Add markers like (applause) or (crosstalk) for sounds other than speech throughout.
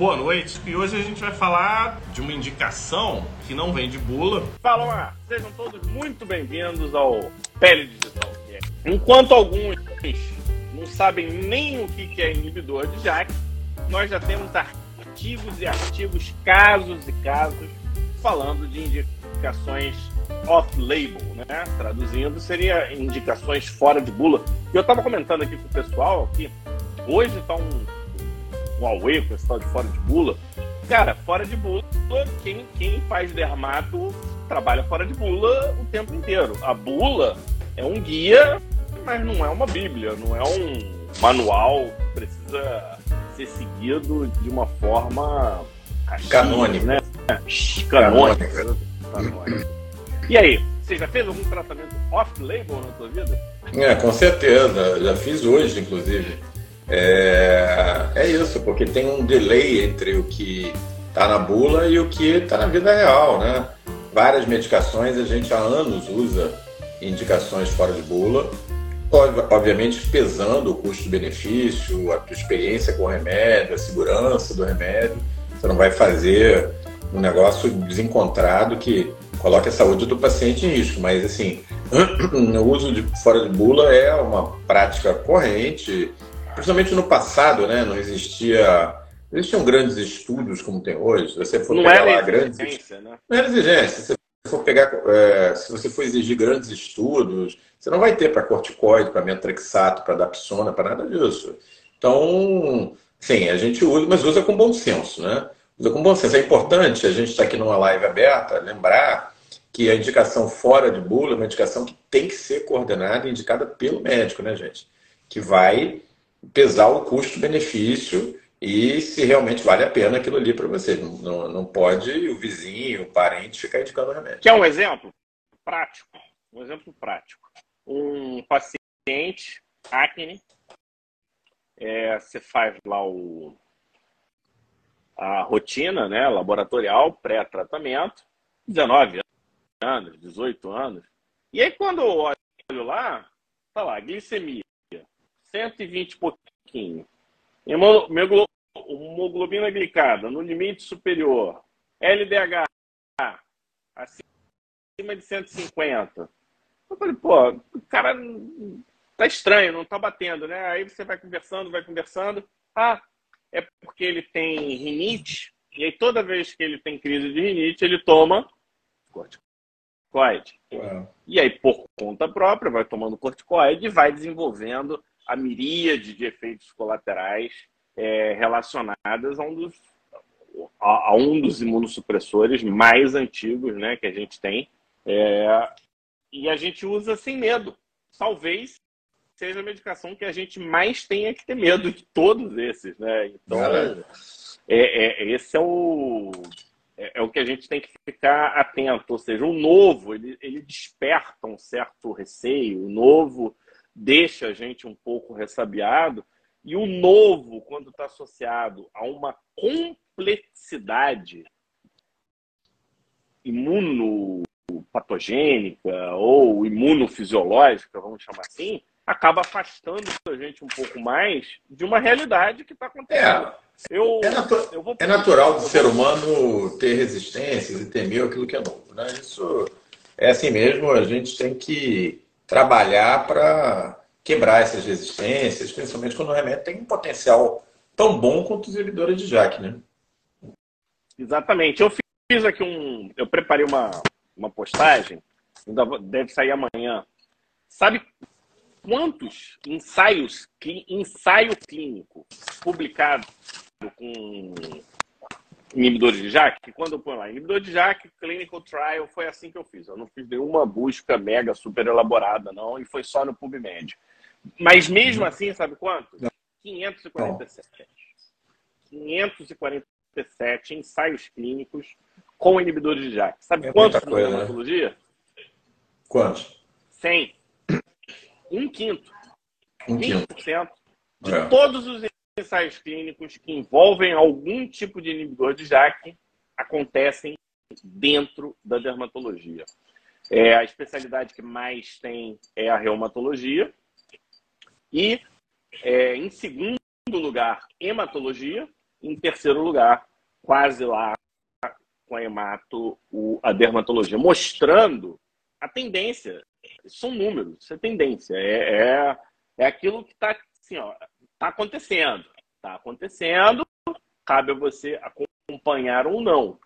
Boa noite, e hoje a gente vai falar de uma indicação que não vem de bula. Fala lá, sejam todos muito bem-vindos ao Pele Digital. Enquanto alguns não sabem nem o que é inibidor de JAK, nós já temos artigos e artigos, casos e casos, falando de indicações off-label, né? Traduzindo, seria indicações fora de bula. E eu estava comentando aqui com o pessoal que hoje um, um Huawei com esse tal de fora de bula. Cara, fora de bula, quem, quem faz dermato trabalha fora de bula o tempo inteiro. A bula é um guia, mas não é uma bíblia, não é um manual que precisa ser seguido de uma forma canônica, né? Canônica. canônica. E aí, você já fez algum tratamento off-label na sua vida? É, com certeza. Já fiz hoje, inclusive. É, é isso, porque tem um delay entre o que está na bula e o que está na vida real, né? Várias medicações a gente há anos usa indicações fora de bula, obviamente pesando o custo-benefício, a experiência com o remédio, a segurança do remédio. Você não vai fazer um negócio desencontrado que coloque a saúde do paciente em risco, mas assim, (clears throat) o uso de fora de bula é uma prática corrente, principalmente no passado, né? Não existia existiam grandes estudos como tem hoje. Se você for não pegar era lá grandes exigência, né? não era exigência. Se você for pegar, é, se você for exigir grandes estudos, você não vai ter para corticoide, para metrexato, para dapsona, para nada disso. Então, sim, a gente usa, mas usa com bom senso, né? Usa com bom senso. É importante a gente estar tá aqui numa live aberta, lembrar que a indicação fora de bula é uma indicação que tem que ser coordenada e indicada pelo médico, né, gente? Que vai pesar o custo-benefício e se realmente vale a pena aquilo ali para você. Não, não pode o vizinho, o parente ficar indicando remédio. Quer um exemplo prático? Um exemplo prático. Um paciente, acne, é, você faz lá o, a rotina né, laboratorial, pré-tratamento, 19 anos, 18 anos. E aí, quando eu olho lá, tá lá, glicemia, 120 e pouquinho. Hemoglobina glicada no limite superior. LDH acima de 150. Eu falei, pô, o cara tá estranho, não tá batendo, né? Aí você vai conversando, vai conversando. Ah, é porque ele tem rinite. E aí toda vez que ele tem crise de rinite, ele toma corticoide corticoide. E aí, por conta própria, vai tomando corticoide e vai desenvolvendo a miríade de efeitos colaterais é, relacionadas a um, dos, a, a, um dos imunossupressores mais antigos né, que a gente tem. É, e a gente usa sem medo. Talvez seja a medicação que a gente mais tenha que ter medo de todos esses. Né? Então, é, é, esse é o é, é, o que a gente tem que ficar atento. Ou seja, o novo, ele, ele desperta um certo receio, o novo deixa a gente um pouco ressabiado, e o novo, quando está associado a uma complexidade imunopatogênica ou imunofisiológica, vamos chamar assim, acaba afastando a gente um pouco mais de uma realidade que está acontecendo. É. Eu, é, natu eu vou... é, natural do ser humano ter resistências e temer aquilo que é novo. Né? Isso é assim mesmo, a gente tem que trabalhar para quebrar essas resistências, principalmente quando o remédio tem um potencial tão bom quanto os inibidores de JAK, né? Exatamente. Eu fiz aqui um. Eu preparei uma, uma postagem, ainda deve sair amanhã. Sabe quantos ensaios, ensaio clínico publicado com inibidores de JAK, quando eu ponho lá inibidor de JAK, clinical trial, foi assim que eu fiz. Eu não fiz nenhuma busca mega super elaborada, não, e foi só no PubMed. Mas mesmo assim, sabe quanto? 547. 547 ensaios clínicos com inibidores de JAK. Sabe é quantos na dermatologia? Né? Quantos? 100. Um quinto. Um 20% quinto. de é. todos os ensaios clínicos que envolvem algum tipo de inibidor de JAK acontecem dentro da dermatologia. É, a especialidade que mais tem é a reumatologia. E, é, em segundo lugar, hematologia. em terceiro lugar, quase lá com a hemato, o, a dermatologia, mostrando a tendência. São números, isso é tendência. É, é, é aquilo que está assim, ó, tá acontecendo. Está acontecendo, cabe a você acompanhar ou não.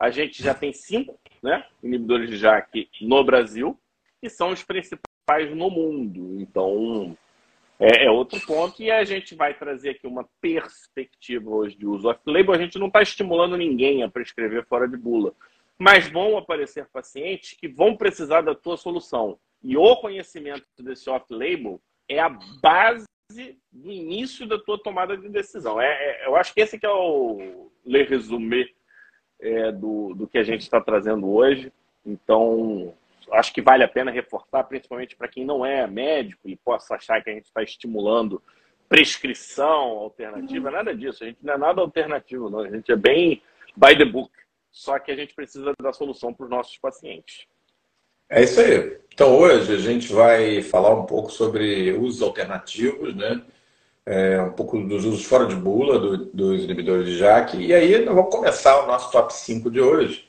A gente já tem cinco né, inibidores de JAK no Brasil, que são os principais no mundo. Então, é, é, outro ponto. E a gente vai trazer aqui uma perspectiva hoje de uso off-label. A gente não está estimulando ninguém a prescrever fora de bula. Mas vão aparecer pacientes que vão precisar da tua solução. E o conhecimento desse off-label é a base do início da tua tomada de decisão. É, é eu acho que esse que é o le resumé é, do, do que a gente está trazendo hoje. Então, acho que vale a pena reforçar, principalmente para quem não é médico e possa achar que a gente está estimulando prescrição alternativa, nada disso. A gente não é nada alternativo, não. A gente é bem by the book. Só que a gente precisa da solução para os nossos pacientes. É isso aí. Então hoje a gente vai falar um pouco sobre usos alternativos, né? É, um pouco dos usos fora de bula do, dos inibidores de JAK. E aí nós vamos começar o nosso top 5 de hoje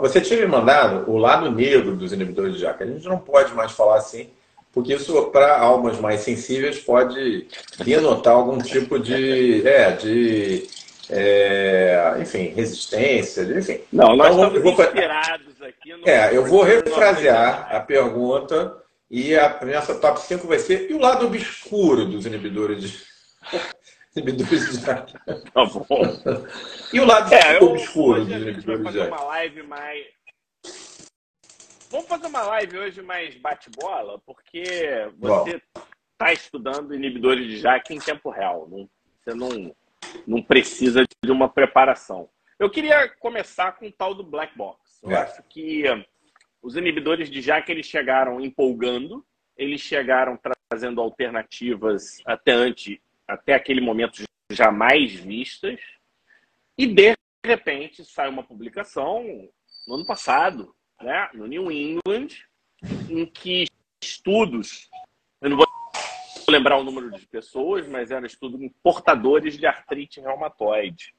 você tinha me mandado o lado negro dos inibidores de JAK. A gente não pode mais falar assim, porque isso, para almas mais sensíveis, pode denotar algum tipo de. É, de é, enfim, resistência, de, enfim. Não, nós então, estamos vou, inspirados aqui. No... É, eu vou refrasear a pergunta e a nossa top 5 vai ser e o lado obscuro dos inibidores de (laughs) inibidores de Tá bom. E o lado é, obscuro hoje a gente vai fazer uma live mais. Vamos fazer uma live hoje mais bate-bola, porque você está estudando inibidores de JAK em tempo real. Não, você não, não precisa de uma preparação. Eu queria começar com o tal do black box. Eu é. acho que os inibidores de JAK eles chegaram empolgando, eles chegaram trazendo alternativas até antes até aquele momento jamais vistas. E de repente sai uma publicação no ano passado, né, no New England, em que estudos, eu não vou lembrar o número de pessoas, mas era estudo em portadores de artrite reumatoide,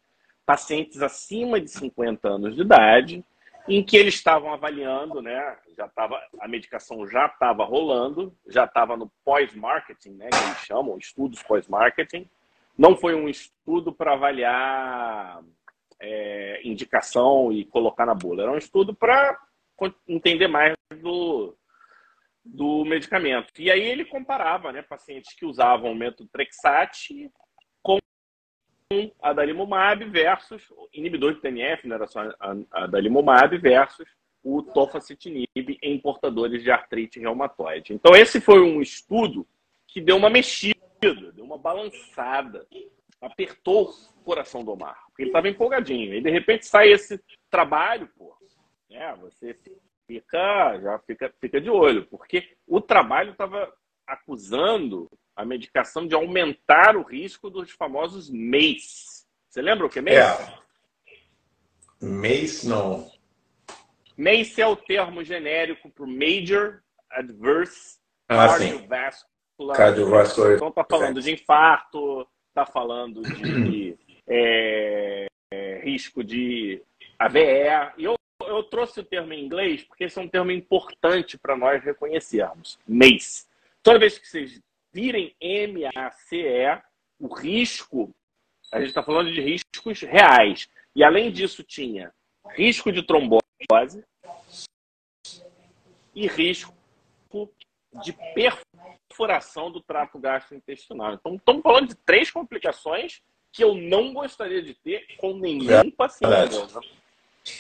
pacientes acima de 50 anos de idade, em que eles estavam avaliando, né? Já tava, a medicação já estava rolando, já estava no pós-marketing, né? Que eles chamam, estudos pós-marketing, não foi um estudo para avaliar é, indicação e colocar na bula. Era um estudo para entender mais do, do medicamento. E aí ele comparava né, pacientes que usavam o método Trexat com adalimumab versus inibidor de TNF, né, era só adalimumab versus o tofacitinib em portadores de artrite reumatoide. Então esse foi um estudo que deu uma mexida deu uma balançada, apertou o coração do Omar. Ele estava empolgadinho. E de repente sai esse trabalho, pô. É, você fica, já fica, fica de olho, porque o trabalho estava acusando a medicação de aumentar o risco dos famosos MACE. Você lembra o que é MACE? É. MACE não. MACE é o termo genérico para Major Adverse ah, Cardiovascular Cardiovascular. Então tá falando de infarto, tá falando de (clears throat) é, é, risco de AVE. E eu, eu trouxe o termo em inglês porque esse é um termo importante para nós reconhecermos. MACE. Toda vez que vocês virem MACE, o risco, a gente está falando de riscos reais. E além disso, tinha risco de trombose e risco de perfuração do trato gastrointestinal. Então, estamos falando de três complicações que eu não gostaria de ter com nenhum é, paciente.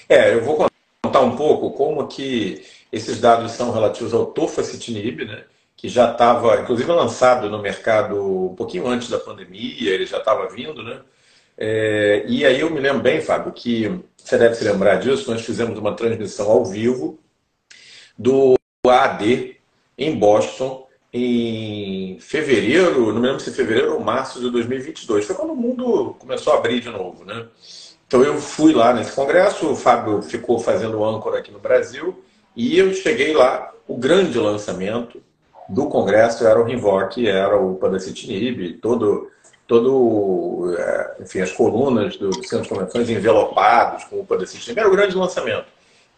É, eu vou contar um pouco como que esses dados são relativos ao tofacitinib, né? Que já estava, inclusive, lançado no mercado um pouquinho antes da pandemia, ele já estava vindo, né? É, e aí eu me lembro bem, Fábio, que você deve se lembrar disso, nós fizemos uma transmissão ao vivo do AD em Boston em fevereiro, não me lembro se fevereiro ou março de 2022. Foi quando o mundo começou a abrir de novo, né? Então eu fui lá nesse congresso, o Fábio ficou fazendo âncora aqui no Brasil e eu cheguei lá. O grande lançamento do congresso era o Rinvoq, era o Padacitinib, todo todo, é, enfim, as colunas do, do Centro de Convenções envelopados com o Podecitinib. Era o grande lançamento.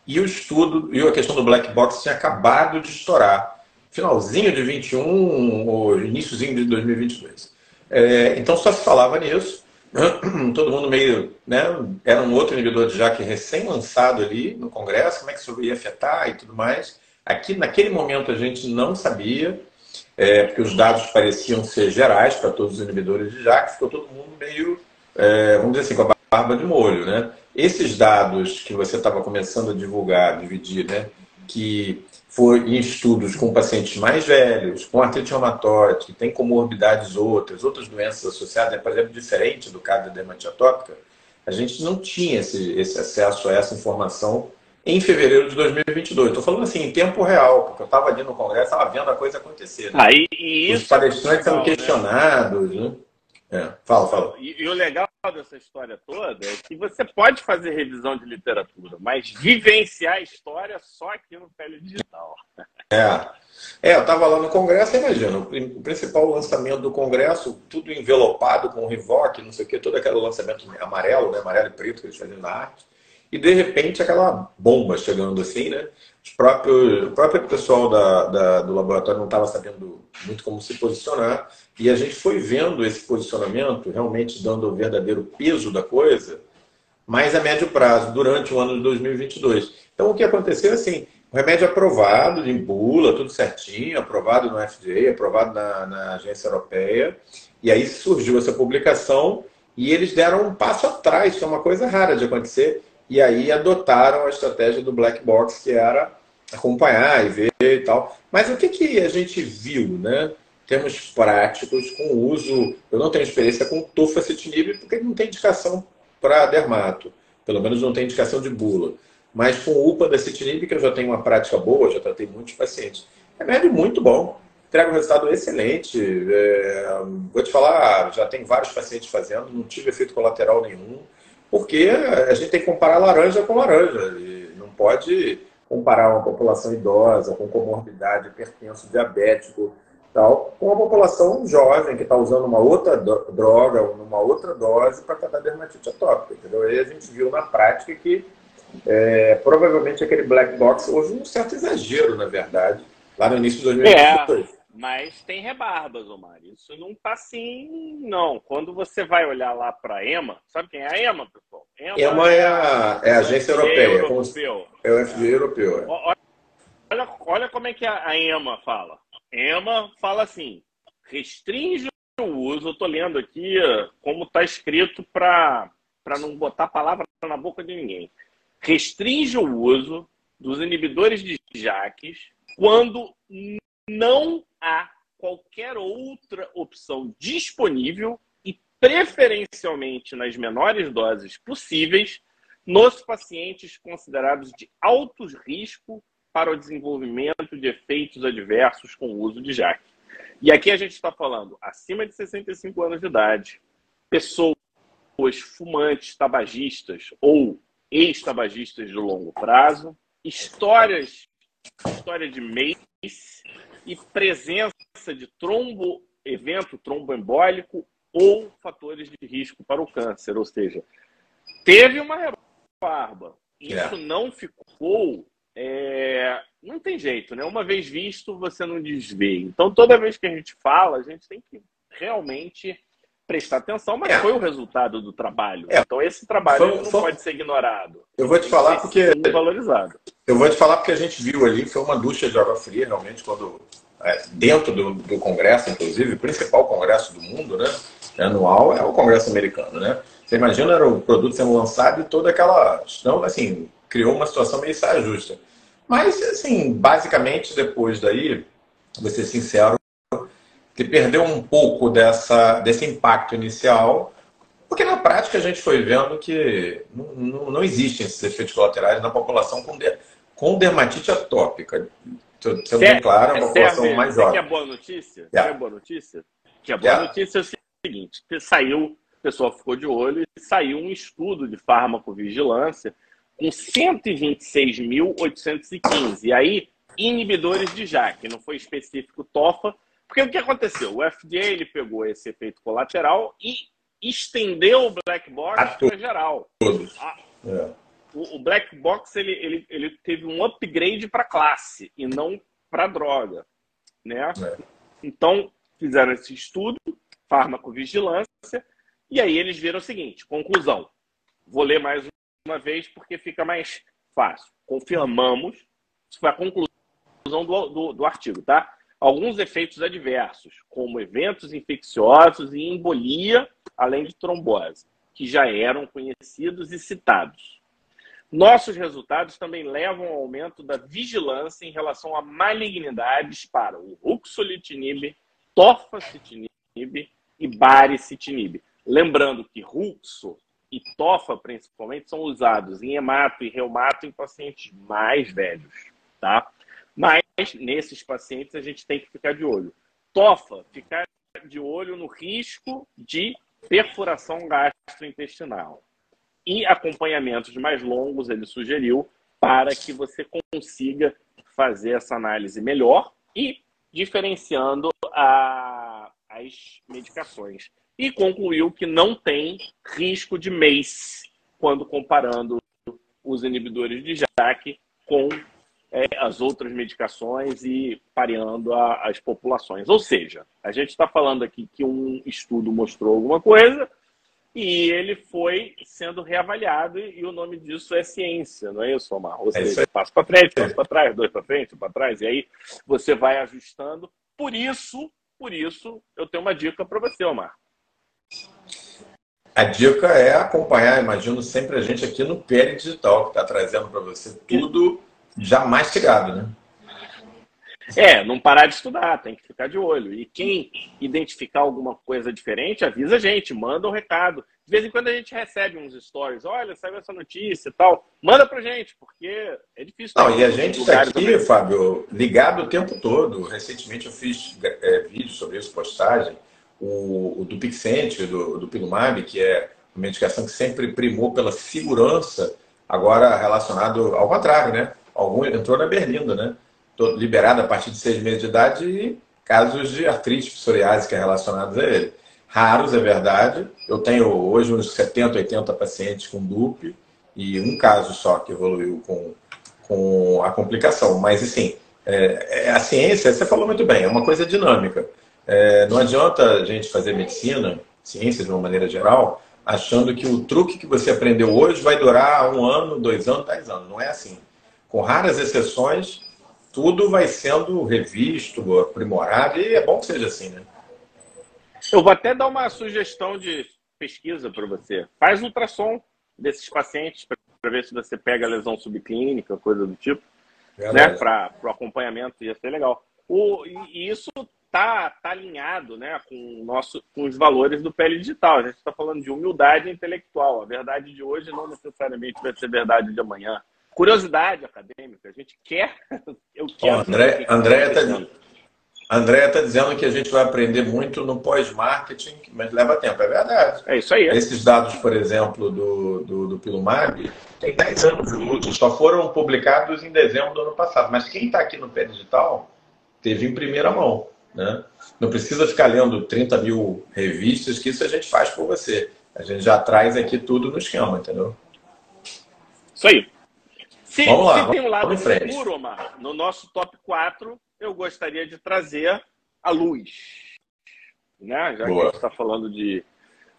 E o estudo, e a questão do black box tinha acabado de estourar. Finalzinho de 21 ou iníciozinho de 2022. É, então só se falava nisso. (clears throat) Todo mundo meio, né? Era um outro inibidor de JAK recém-lançado ali no Congresso, como é que isso ia afetar e tudo mais. Aqui, naquele momento, a gente não sabia é, porque os dados pareciam ser gerais para todos os inibidores de JAK, ficou todo mundo meio, é, vamos dizer assim, com a barba de molho. Né? Esses dados que você estava começando a divulgar, dividir, né, que foi em estudos com pacientes mais velhos, com artrite reumatoide, que tem comorbidades outras, outras doenças associadas, né, por exemplo, diferente do caso da dermatite atópica, a gente não tinha esse, esse acesso a essa informação em fevereiro de 2022. Estou falando assim, em tempo real, porque eu estava ali no Congresso, estava vendo a coisa acontecer. Né? Ah, e, e Os palestrantes sendo né? questionados. Né? É, fala, fala. E, e, o legal dessa história toda é que você pode fazer revisão de literatura, mas vivenciar a história só aqui no Pele Digital. É. É, eu estava lá no Congresso, imagina, o principal lançamento do Congresso, tudo envelopado com Rivoc, não sei o que, todo aquele lançamento amarelo, né, amarelo e preto que eles fazem na arte e de repente aquela bomba chegando assim, né? Os próprios, o próprio pessoal da, da do laboratório não estava sabendo muito como se posicionar e a gente foi vendo esse posicionamento realmente dando o verdadeiro peso da coisa, mais a médio prazo, durante o ano de 2022. Então o que aconteceu assim, o remédio aprovado em bula, tudo certinho, aprovado no FDA, aprovado na, na agência europeia, e aí surgiu essa publicação e eles deram um passo atrás, que é uma coisa rara de acontecer, e aí adotaram a estratégia do black box, que era acompanhar e ver e tal. Mas o que, que a gente viu, né? Termos práticos com o uso. Eu não tenho experiência com tofacitinib porque não tem indicação para dermato. Pelo menos não tem indicação de bula. Mas com o upadacitinib, que eu já tenho uma prática boa, já tratei muitos pacientes. Remédio muito bom. Entrega um resultado excelente. É... vou te falar, já tem vários pacientes fazendo, não tive efeito colateral nenhum porque a gente tem que comparar laranja com laranja. E não pode comparar uma população idosa, com comorbidade, hipertenso, diabético, tal, com uma população jovem que está usando uma outra droga, uma outra dose para tratar dermatite atópica. Entendeu? Aí a gente viu na prática que é, provavelmente aquele black box houve um certo exagero, na verdade, lá no início de 2022. É. Mas tem rebarbas, Omar. Isso não tá assim, não. Quando você vai olhar lá para a EMA, sabe quem é a EMA, pessoal? EMA, EMA é, a, é a agência europeia. É, europeu. é o FDA europeu. É. Olha, olha como é que a EMA fala. EMA fala assim: restringe o uso. Eu tô lendo aqui como está escrito para não botar palavra na boca de ninguém. Restringe o uso dos inibidores de JAKs quando não há qualquer outra opção disponível e preferencialmente nas menores doses possíveis nos pacientes considerados de alto risco para o desenvolvimento de efeitos adversos com o uso de JAK. E aqui a gente está falando acima de 65 anos de idade, pessoas fumantes, tabagistas ou ex-tabagistas de longo prazo, histórias, história de MACE, e presença de trombo, evento tromboembólico ou fatores de risco para o câncer. Ou seja, teve uma rebarba. Isso é. não ficou. É... Não tem jeito, né? Uma vez visto, você não desvê. Então, toda vez que a gente fala, a gente tem que realmente prestar atenção, mas é. foi o resultado do trabalho. É. Então esse trabalho foi, não foi... pode ser ignorado. Eu vou te falar porque valorizado. Eu vou te falar porque a gente viu ali foi uma ducha de água fria realmente quando é, dentro do, do, Congresso, inclusive, o principal Congresso do mundo, né? Anual é o Congresso americano, né? Você imagina era o produto sendo lançado e toda aquela, então assim criou uma situação meio saia justa. Mas assim, basicamente depois daí, vou ser sincero, que perdeu um pouco dessa, desse impacto inicial, porque na prática a gente foi vendo que não, não, existem esses efeitos colaterais na população com, de, com dermatite atópica. Sendo bem claro, a população serve, mais jovem. Que é boa notícia? Yeah. Que é boa notícia? Que a boa yeah. notícia é o seguinte: saiu, o pessoal ficou de olho, e saiu um estudo de farmacovigilância com 126.815. E aí, inibidores de JAK, não foi específico TOFA, Porque o que aconteceu? O FDA ele pegou esse efeito colateral e estendeu o black box para geral. É. o, o, black box ele, ele, ele teve um upgrade para classe e não para droga, né? É. Então fizeram esse estudo, farmacovigilância, e aí eles viram o seguinte: conclusão. Vou ler mais uma vez porque fica mais fácil. Confirmamos, isso foi a conclusão do, do, do artigo, tá? Alguns efeitos adversos, como eventos infecciosos e embolia, além de trombose, que já eram conhecidos e citados. Nossos resultados também levam ao aumento da vigilância em relação a malignidades para o ruxolitinib, tofacitinib e baricitinib. Lembrando que ruxo e tofa, principalmente, são usados em hemato e reumato em pacientes mais velhos, tá? Nesses pacientes a gente tem que ficar de olho. TOFA, ficar de olho no risco de perfuração gastrointestinal. E acompanhamentos mais longos, ele sugeriu, para que você consiga fazer essa análise melhor e diferenciando a, as medicações. E concluiu que não tem risco de MACE quando comparando os inibidores de JAK com é, as outras medicações e pareando a, as populações. Ou seja, a gente está falando aqui que um estudo mostrou alguma coisa e ele foi sendo reavaliado e, o nome disso é ciência, não é isso, Omar? Ou é seja, passo para frente, passo para trás, dois para frente, para trás, e aí você vai ajustando. Por isso, por isso, eu tenho uma dica para você, Omar. A dica é acompanhar, imagino sempre a gente aqui no PL Digital, que está trazendo para você tudo já mastigado, né? É, não parar de estudar, tem que ficar de olho. E quem identificar alguma coisa diferente, avisa a gente, manda um recado. De vez em quando a gente recebe uns stories, olha, saiu essa notícia e tal. Manda pra gente, porque é difícil. Não, e a gente está aqui, também. Fábio, ligado o tempo todo. Recentemente eu fiz é, vídeo sobre isso, postagem. O, o do Pixente, do, do Pilumab, que é uma medicação que sempre primou pela segurança, agora relacionado ao contrário, né? Algum, entrou na berlinda, né? Liberado a partir de seis meses de idade e casos de artrite psoriásica relacionados a ele. Raros, é verdade. Eu tenho hoje uns 70, 80 pacientes com DUP e um caso só que evoluiu com, com a complicação. Mas, assim, é, é, a ciência, você falou muito bem, é uma coisa dinâmica. É, não adianta a gente fazer medicina, ciência de uma maneira geral, achando que o truque que você aprendeu hoje vai durar um ano, dois anos, dez anos. Não é assim com raras exceções, tudo vai sendo revisto, aprimorado, e é bom que seja assim, né? Eu vou até dar uma sugestão de pesquisa para você. Faz ultrassom desses pacientes para ver se você pega lesão subclínica, coisa do tipo, né? Para o acompanhamento, ia ser legal. O, e isso tá, tá alinhado né, com, nosso, com os valores do pele digital. A gente está falando de humildade intelectual. A verdade de hoje não necessariamente vai ser verdade de amanhã curiosidade acadêmica. A gente quer. (laughs) Eu quero. André, André está André está dizendo que a gente vai aprender muito no pós-marketing, mas leva tempo. É verdade. É isso aí. Esses dados, por exemplo, do, do, do Pilumab, tem 10 anos de uso, só foram publicados em dezembro do ano passado. Mas quem está aqui no pé digital teve em primeira mão. Né? Não precisa ficar lendo 30 mil revistas, que isso a gente faz por você. A gente já traz aqui tudo no esquema, entendeu? Isso aí. Se, vamos lá, se tem um lado escuro, Omar, no nosso top 4, eu gostaria de trazer a luz. Né? Já Boa. que a gente está falando de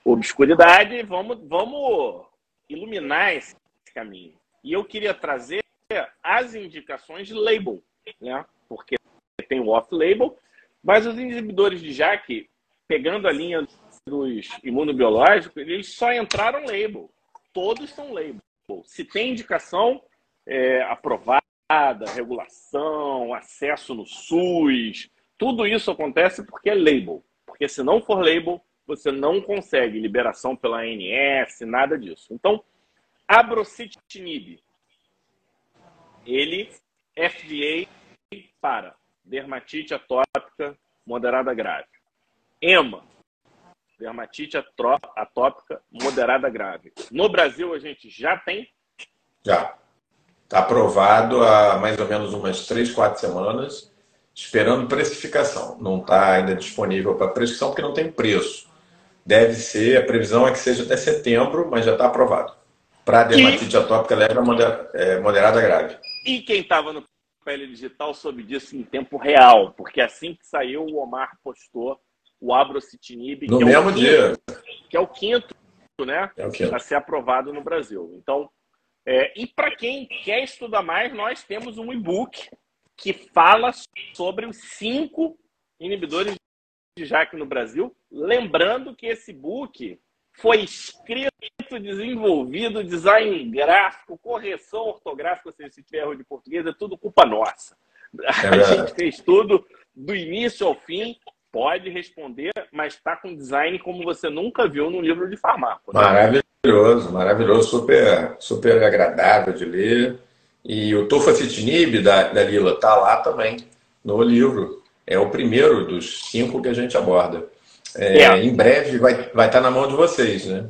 obscuridade, vamos, vamos iluminar esse caminho. E eu queria trazer as indicações de label, né? porque tem o off-label, mas os inibidores de JAK, pegando a linha dos imunobiológicos, eles só entraram label. Todos são label. Se tem indicação, é, aprovada, regulação, acesso no SUS, tudo isso acontece porque é label. Porque se não for label, você não consegue liberação pela ANS, nada disso. Então, abrocitinib, ele FDA para dermatite atópica moderada grave. EMA, dermatite atópica moderada grave. No Brasil, a gente já tem? Já. Está aprovado há mais ou menos umas três, quatro semanas. esperando precificação. Não está ainda disponível para prescrição porque não tem preço. Deve ser, a previsão é que seja até setembro, mas já está aprovado. Para dermatite e... atópica leve é, moderada grave. E quem estava no Pele Digital soube disso em tempo real, porque assim que saiu, o Omar postou o abrocitinib. No mesmo é quinto, dia. Que é o quinto, né? É o quinto. A ser aprovado no Brasil. Então, é, e para quem quer estudar mais, nós temos um e-book que fala sobre os cinco inibidores de JAK no Brasil. Lembrando que esse book foi escrito, desenvolvido, design gráfico, correção ortográfica, ou seja, se tiver erro de português, é tudo culpa nossa. É a gente fez tudo do início ao fim, pode responder, mas está com design como você nunca viu no livro de farmácia. Né? Maravilhoso, maravilhoso, super, super agradável de ler. E o Tofacitinib da, da Lila está lá também no livro. É o primeiro dos cinco que a gente aborda. É, é. Em breve vai, vai estar tá na mão de vocês, né?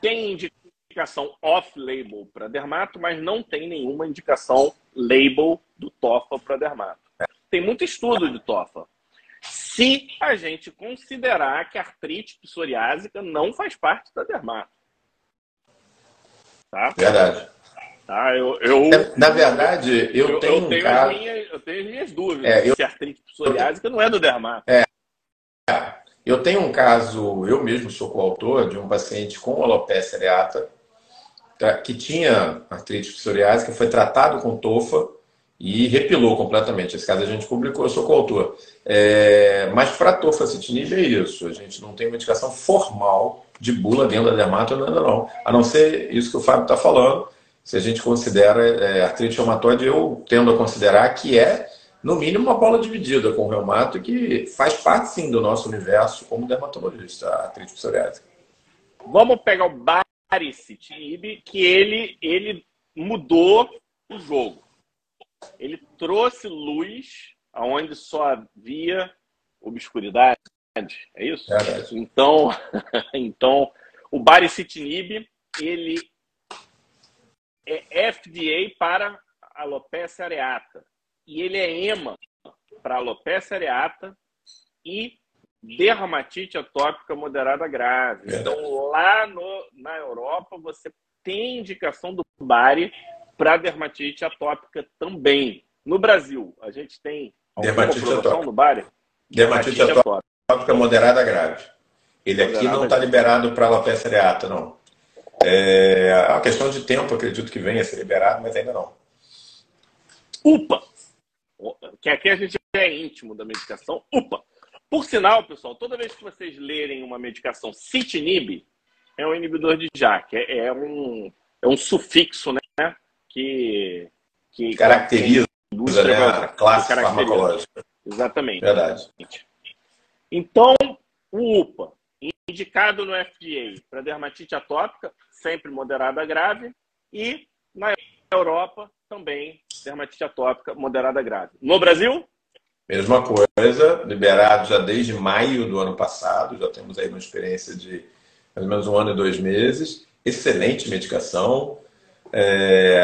Tem indicação off-label para dermato, mas não tem nenhuma indicação label do TOFA para dermato. É. Tem muito estudo de TOFA. Se a gente considerar que a artrite psoriásica não faz parte da dermato. Tá? Verdade. Tá, eu, eu, na verdade, eu, eu tenho, eu tenho, um caso... as minhas, eu tenho as minhas dúvidas é, eu, se a artrite psoriásica não é do dermato. É. Eu tenho um caso, eu mesmo sou coautor de um paciente com alopecia areata, tá, que tinha artrite psoriásica, foi tratado com tofa e repilou completamente. Esse caso a gente publicou, eu sou coautor. É, mas para tofacitinib é isso, a gente não tem uma indicação formal de bula dentro da dermato, não, não, a não ser isso que o Fábio está falando, se a gente considera é, artrite reumatoide, eu tendo a considerar que é, no mínimo, uma bola dividida com o reumato, que faz parte, sim, do nosso universo como dermatologista, a artrite psoriásica. Vamos pegar o baricitinib, que ele, ele mudou o jogo. Ele trouxe luz aonde só havia obscuridade. É isso? É então, (laughs) então, o baricitinib, ele é FDA para alopecia areata. E ele é EMA para alopecia areata e dermatite atópica moderada grave. É. Então, lá no, na Europa, você tem indicação do BARI para dermatite atópica também. No Brasil, a gente tem dermatite atópica. no BARI? Dermatite, dermatite atópica, atópica moderada grave. Ele aqui não está liberado para alopecia areata, não. É a questão de tempo, acredito que venha a ser liberado, mas ainda não. UPA! Que aqui a gente é íntimo da medicação. UPA! Por sinal, pessoal, toda vez que vocês lerem uma medicação citinib, é um inibidor de JAK. É, é um, é um sufixo, né? Que, que caracteriza que né, a classe farmacológica. Exatamente. Verdade. Então, o UPA, indicado no FDA para dermatite atópica, sempre moderada grave, e na Europa também dermatite atópica moderada grave. No Brasil? Mesma coisa, liberado já desde maio do ano passado, já temos aí uma experiência de mais ou menos um ano e dois meses. Excelente medicação, é,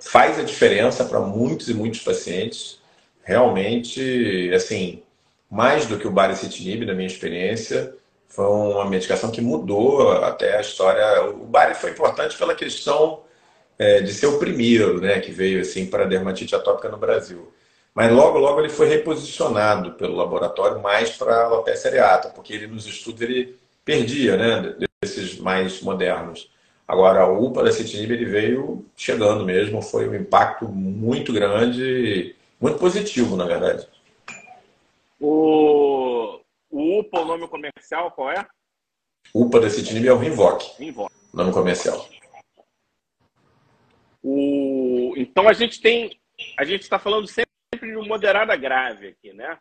faz a diferença para muitos e muitos pacientes. Realmente, assim, mais do que o baricitinib, na minha experiência, foi uma medicação que mudou até a história. O Bari foi importante pela questão é, de ser o primeiro, né, que veio assim para a dermatite atópica no Brasil. Mas logo, logo ele foi reposicionado pelo laboratório mais para alopecia areata, porque ele nos estudos ele perdia, né, desses mais modernos. Agora, o paracetinib ele veio chegando mesmo, foi um impacto muito grande, muito positivo, na verdade. O o UPA, o nome comercial, qual é? UPA time é o Rinvoc. Rinvoc. Nome comercial. O... Então a gente tem. A gente está falando sempre de um moderada grave aqui, né?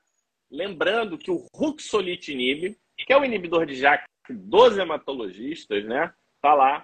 Lembrando que o ruxolitinib, que é o inibidor de JAK dos hematologistas, né? Tá lá.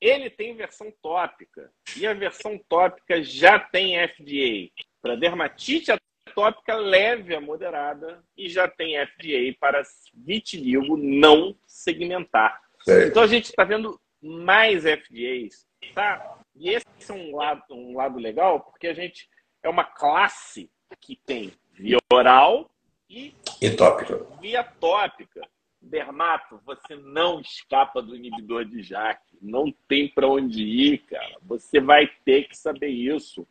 Ele tem versão tópica. E a versão tópica já tem FDA para dermatite tópica leve a moderada e já tem FDA para vitiligo não segmentar. Então a gente está vendo mais FDAs, tá? E esse é um lado, um lado legal, porque a gente é uma classe que tem via oral e, e tópica. via tópica. Dermato, você não escapa do inibidor de JAK. Não tem para onde ir, cara. Você vai ter que saber isso.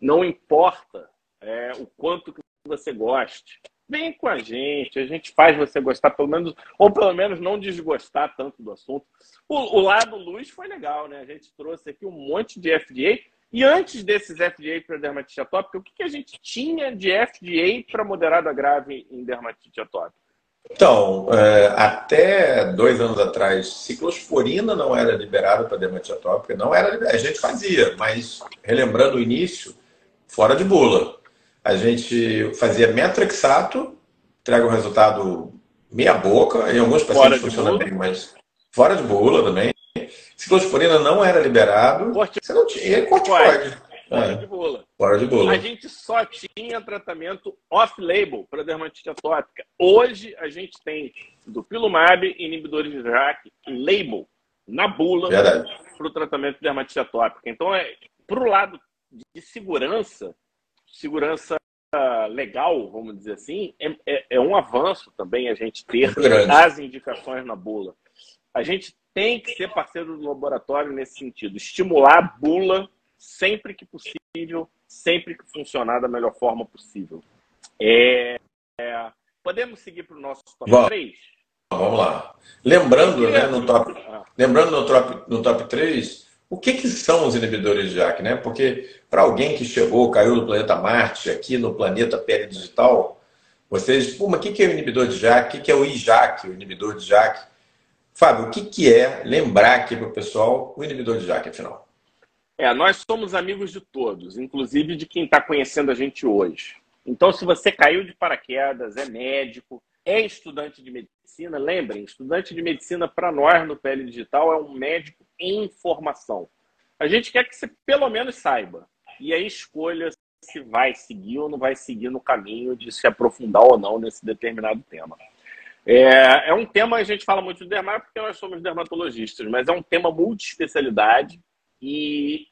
Não importa é, o quanto que você goste. Vem com a gente, a gente faz você gostar, pelo menos, ou pelo menos não desgostar tanto do assunto. O, o lado luz foi legal, né? A gente trouxe aqui um monte de FDA. E antes desses FDA para dermatite atópica, o que, que a gente tinha de FDA para moderada grave em dermatite atópica? Então, é, até dois anos atrás, ciclosporina não era liberada para dermatite atópica, não era, a gente fazia, mas relembrando o início, fora de bula. A gente fazia metrexato, entrega um resultado meia boca, em alguns pacientes funciona bem, mas fora de bula também. Ciclosporina não era liberado. Corte... Você não tinha corticoide. Fora é. de bula. Fora de bula. A gente só tinha tratamento off-label para dermatite atópica. Hoje a gente tem dupilumab, inibidores de JAK, label, na bula, para o tratamento de dermatite atópica. Então, é, para o lado de segurança, segurança legal, vamos dizer assim, é, é, é um avanço também a gente ter as indicações na bula. A gente tem que ser parceiro do laboratório nesse sentido, estimular a bula sempre que possível, sempre que funcionar da melhor forma possível. É, é, podemos seguir para o nosso top Bom, 3? Vamos lá. Lembrando, né, no top, ah. lembrando no top, no top 3, o que, que são os inibidores de JAK? Né? Porque para alguém que chegou, caiu no planeta Marte, aqui no planeta pele digital, vocês, pô, mas o que, que é o inibidor de JAK? O que, que é o IJAK, o inibidor de JAK? Fábio, o que, que é, lembrar aqui para o pessoal, o inibidor de JAK, afinal? É, nós somos amigos de todos, inclusive de quem está conhecendo a gente hoje. Então, se você caiu de paraquedas, é médico, é estudante de medicina, lembrem, estudante de medicina para nós no Pele Digital é um médico em formação. A gente quer que você pelo menos saiba. E aí escolha se vai seguir ou não vai seguir no caminho de se aprofundar ou não nesse determinado tema. É, é um tema, a gente fala muito de dermato porque nós somos dermatologistas, mas é um tema multi-especialidade e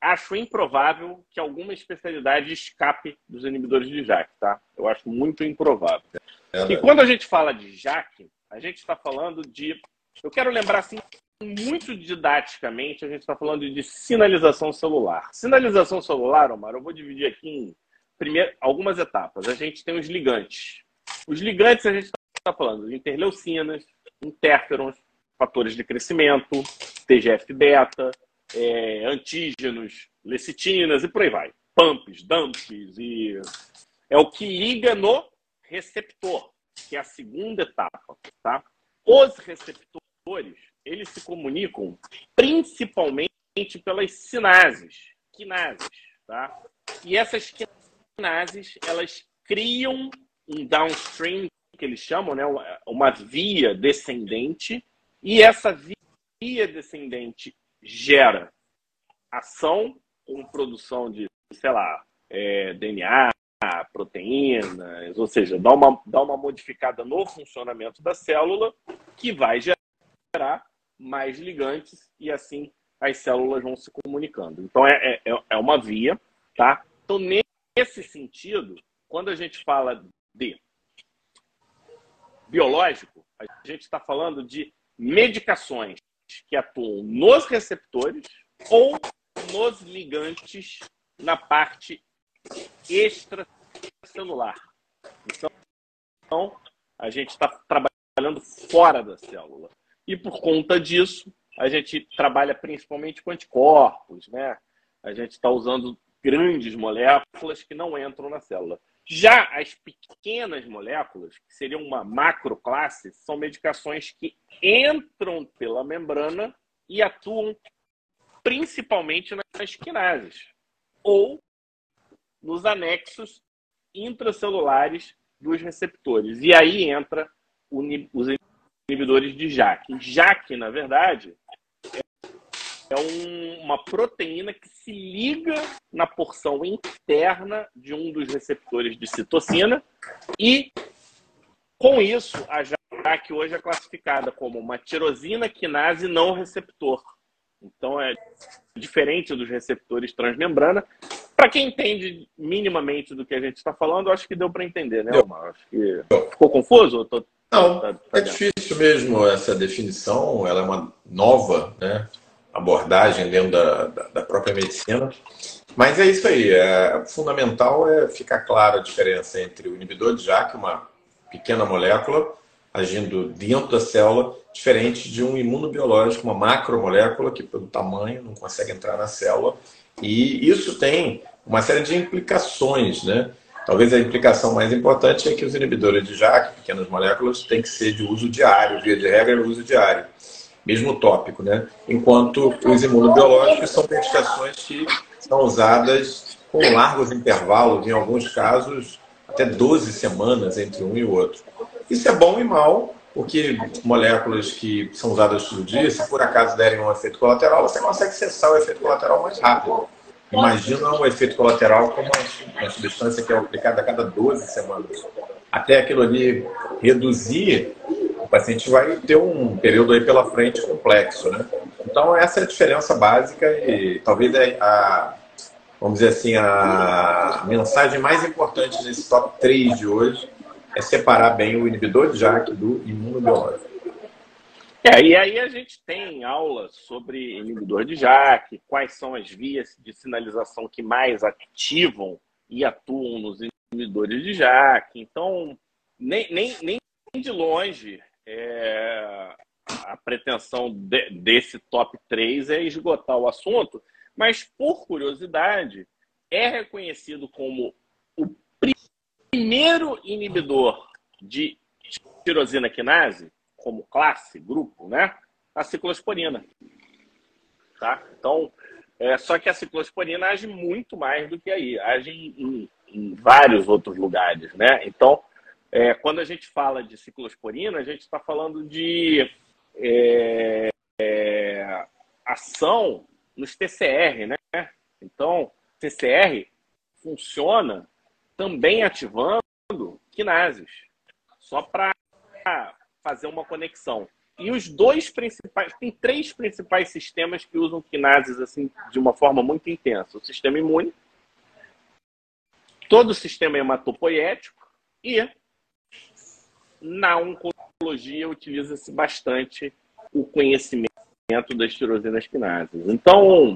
acho improvável que alguma especialidade escape dos inibidores de JAK, tá? Eu acho muito improvável. É e quando a gente fala de JAK, a gente está falando de. Eu quero lembrar assim, muito didaticamente, a gente está falando de sinalização celular. Sinalização celular, Omar, eu vou dividir aqui em primeiro, algumas etapas. A gente tem os ligantes. Os ligantes, a gente está falando de interleucinas, interferons, fatores de crescimento, TGF-beta, é, antígenos, lecitinas e por aí vai. Pumps, dumps e é o que liga no receptor, que é a segunda etapa, tá? Os receptores, eles se comunicam principalmente pelas sinases, quinases, tá? E essas quinases, elas criam um downstream, que eles chamam, né? Uma via descendente, e essa via descendente gera ação com produção de, sei lá, é, DNA, proteínas, ou seja, dá uma, dá uma modificada no funcionamento da célula que vai gerar mais ligantes e assim as células vão se comunicando. Então é, é, é uma via, tá? Então, nesse sentido, quando a gente fala de biológico, a gente está falando de medicações que atuam nos receptores ou nos ligantes na parte extracelular. Então, a gente está trabalhando fora da célula. E por conta disso, a gente trabalha principalmente com anticorpos, né? A gente está usando grandes moléculas que não entram na célula. Já as pequenas moléculas, que seriam uma macroclasse, são medicações que entram pela membrana e atuam principalmente nas quinases ou nos anexos intracelulares dos receptores. E aí entra os inibidores de JAK. JAK, na verdade, é um, uma proteína que se liga na porção interna de um dos receptores de citocina e, com isso, a JAK hoje é classificada como uma tirosina quinase não receptor. Então, é diferente dos receptores transmembrana. para quem entende minimamente do que a gente está falando, acho que deu para entender, né, Omar? Acho que ficou confuso? Tô... Não, tá, tá é difícil mesmo essa definição, ela é uma nova né, abordagem dentro da, da, da própria medicina. Mas é isso aí, é, fundamental é ficar clara a diferença entre o inibidor de JAK, uma pequena molécula, agindo dentro da célula, diferente de um imunobiológico, uma macromolécula que, pelo tamanho, não consegue entrar na célula. E isso tem uma série de implicações, né? Talvez a implicação mais importante é que os inibidores de JAK, pequenas moléculas, têm que ser de uso diário, via de regra, uso diário, mesmo tópico, né? Enquanto os imunobiológicos são medicações que são usadas com largos intervalos, em alguns casos até 12 semanas entre um e o outro. Isso é bom e mal, porque moléculas que são usadas todo dia, se por acaso derem um efeito colateral, você consegue cessar o efeito colateral mais rápido. Imagina um efeito colateral como uma substância que é aplicada a cada 12 semanas. Até aquilo ali reduzir, o paciente vai ter um período aí pela frente complexo, né? Então essa é a diferença básica e talvez é a, vamos dizer assim, a mensagem mais importante nesse top 3 de hoje é separar bem o inibidor de JAK do imunobiológico. É, e aí a gente tem aulas sobre inibidor de JAK, quais são as vias de sinalização que mais ativam e atuam nos inibidores de JAK. Então, nem, nem, nem de longe é, a pretensão de, desse top 3 é esgotar o assunto, mas por curiosidade, é reconhecido como o primeiro inibidor de tirosina quinase, como classe, grupo, né? A ciclosporina. Tá? Então, é, só que a ciclosporina age muito mais do que aí, age em, em, em vários outros lugares, né? Então, é, quando a gente fala de ciclosporina, a gente está falando de é, é, ação nos TCR, né? Então, TCR funciona também ativando quinases, só para fazer uma conexão. E os dois principais, tem três principais sistemas que usam quinases assim de uma forma muito intensa: o sistema imune, todo o sistema hematopoético e na oncologia utiliza-se bastante o conhecimento das tirosinas quinases. Então,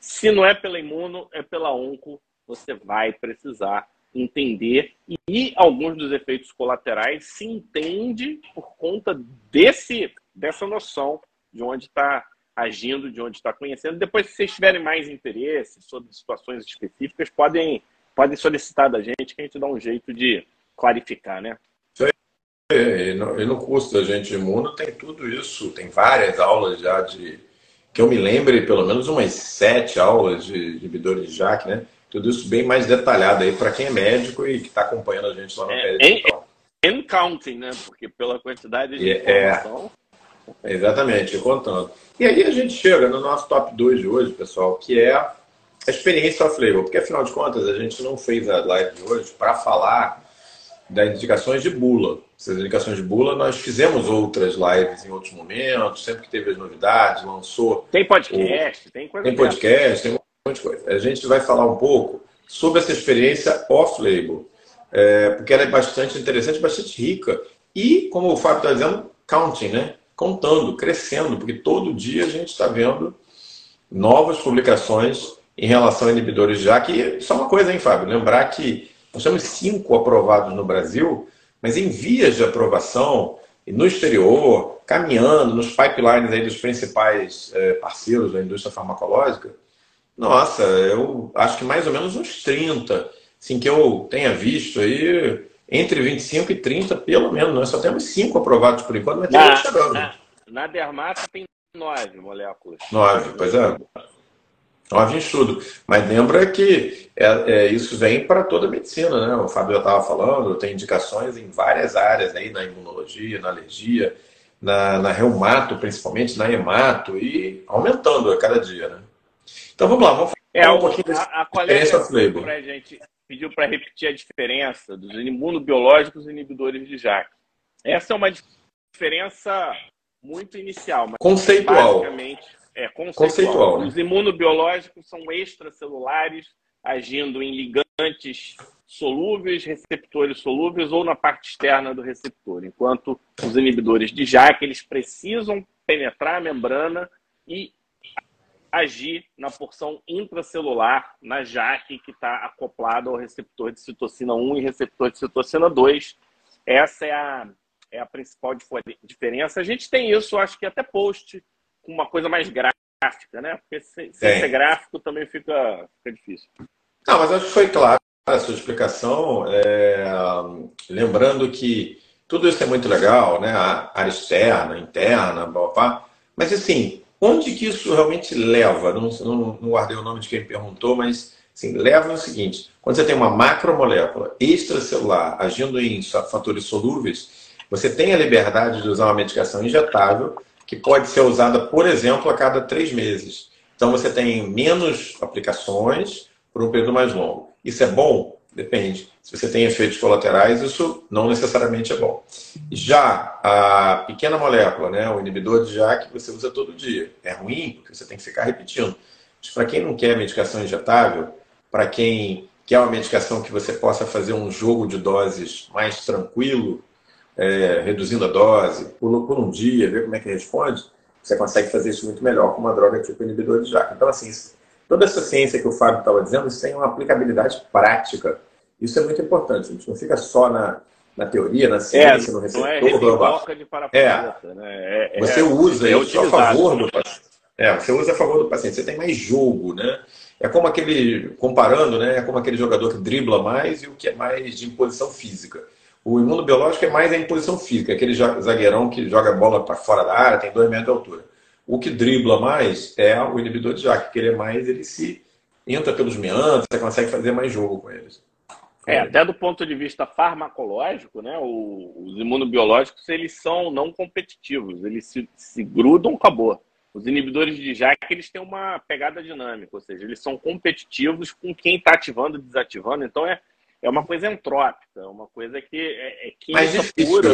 se não é pela imuno, é pela onco, você vai precisar entender e alguns dos efeitos colaterais se entende por conta desse dessa noção de onde está agindo, de onde está conhecendo. Depois, se vocês tiverem mais interesse sobre situações específicas, podem podem solicitar da gente que a gente dá um jeito de clarificar, né? E no, e no curso da Gente Imuno tem tudo isso, tem várias aulas já de. que eu me lembre, pelo menos umas sete aulas de de JAK, né? Tudo isso bem mais detalhado aí para quem é médico e que está acompanhando a gente lá no é, em, em counting, né? Porque pela quantidade de é, informação. É, exatamente, contando. E aí a gente chega no nosso top 2 de hoje, pessoal, que é a experiência off-label. Porque afinal de contas, a gente não fez a live de hoje para falar das indicações de bula. Essas indicações de bula, nós fizemos outras lives em outros momentos, sempre que teve as novidades, lançou. Tem podcast, o... tem coisa. Tem podcast, tem um monte de coisa. A gente vai falar um pouco sobre essa experiência off-label, é, porque ela é bastante interessante, bastante rica. E, como o Fábio está dizendo, counting, né? Contando, crescendo, porque todo dia a gente está vendo novas publicações em relação a inibidores já, que só uma coisa, hein, Fábio? Lembrar que nós temos cinco aprovados no Brasil, mas em vias de aprovação no exterior, caminhando nos pipelines aí dos principais é, parceiros da indústria farmacológica. Nossa, eu acho que mais ou menos uns 30, assim que eu tenha visto aí, entre 25 e 30, pelo menos. Nós só temos cinco aprovados por enquanto, mas tem chegando. Na, na Dermata tem nove moléculas. Nove, pois é. Nove em estudo. Mas lembra que é, é, isso vem para toda a medicina, né? O Fábio já estava falando, tem indicações em várias áreas aí, na imunologia, na alergia, na, na reumato, principalmente, na hemato, e aumentando a cada dia, né? Então vamos lá, vamos é, falar é, um pouquinho dessa a, a colega pra gente, pediu para repetir a diferença dos imunobiológicos e inibidores de JAK. Essa é uma diferença muito inicial, mas conceitual. basicamente é conceitual. conceitual né? Os imunobiológicos são extracelulares, agindo em ligantes solúveis, receptores solúveis ou na parte externa do receptor, enquanto os inibidores de JAK eles precisam penetrar a membrana e agir na porção intracelular, na JAK que está acoplada ao receptor de citocina 1 e receptor de citocina 2. Essa é a, é a principal diferença. A gente tem isso, acho que até post, com uma coisa mais gráfica, né? Porque sem, sem ser gráfico também fica, fica difícil. Não, mas acho que foi claro a sua explicação. É... Lembrando que tudo isso é muito legal, né? A área externa, interna, blá, blá, mas assim, Onde que isso realmente leva? Não, não, não guardei o nome de quem perguntou, mas assim, leva o seguinte: quando você tem uma macromolécula extracelular agindo em fatores solúveis, você tem a liberdade de usar uma medicação injetável que pode ser usada, por exemplo, a cada três meses. Então você tem menos aplicações por um período mais longo. Isso é bom? Depende. Se você tem efeitos colaterais, isso não necessariamente é bom. Já a pequena molécula, né, o inibidor de JAK, você usa todo dia. É ruim, porque você tem que ficar repetindo. Mas para quem não quer medicação injetável, para quem quer uma medicação que você possa fazer um jogo de doses mais tranquilo, é, reduzindo a dose, por, por, um dia, ver como é que responde, você consegue fazer isso muito melhor com uma droga tipo inibidor de JAK. Então, assim, Toda essa ciência que o Fábio estava dizendo, isso tem uma aplicabilidade prática. Isso é muito importante. A gente não fica só na, na teoria, na ciência, é, no receptor. Não é de é. Né? É, é, você usa é isso a favor do paciente. É, você usa a favor do paciente. Você tem mais jogo, né? É como aquele, comparando, né? É como aquele jogador que dribla mais e o que é mais de imposição física. O imunobiológico é mais a imposição física, aquele zagueirão que joga a bola para fora da área, tem dois metros de altura. O que dribla mais é o inibidor de JAK, que ele é mais, ele se entra pelos meandros, você consegue fazer mais jogo com eles. É, até do ponto de vista farmacológico, né, os imunobiológicos eles são não competitivos, eles se, se grudam, acabou. Os inibidores de JAK eles têm uma pegada dinâmica, ou seja, eles são competitivos com quem está ativando e desativando, então é, é uma coisa entrópica, é uma coisa que é, é mais difícil, pura.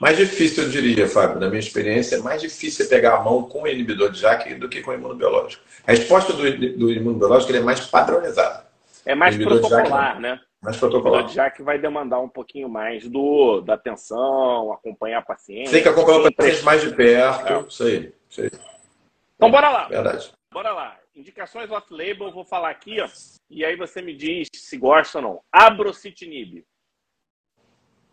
Mais difícil, eu diria, Fábio, na minha experiência, é mais difícil pegar a mão com o inibidor de JAK do que com o imunobiológico. A resposta do, do imunobiológico é mais padronizada. É mais protocolar, JAK, né? Mais protocolar. O JAK vai demandar um pouquinho mais do, da atenção, acompanhar a paciente. Tem que acompanhar o paciente mais de perto. É. Isso aí, isso aí. Então, bora lá. Verdade. Bora lá. Indicações off-label, vou falar aqui, ó. E aí você me diz se gosta ou não. Abrocitinib.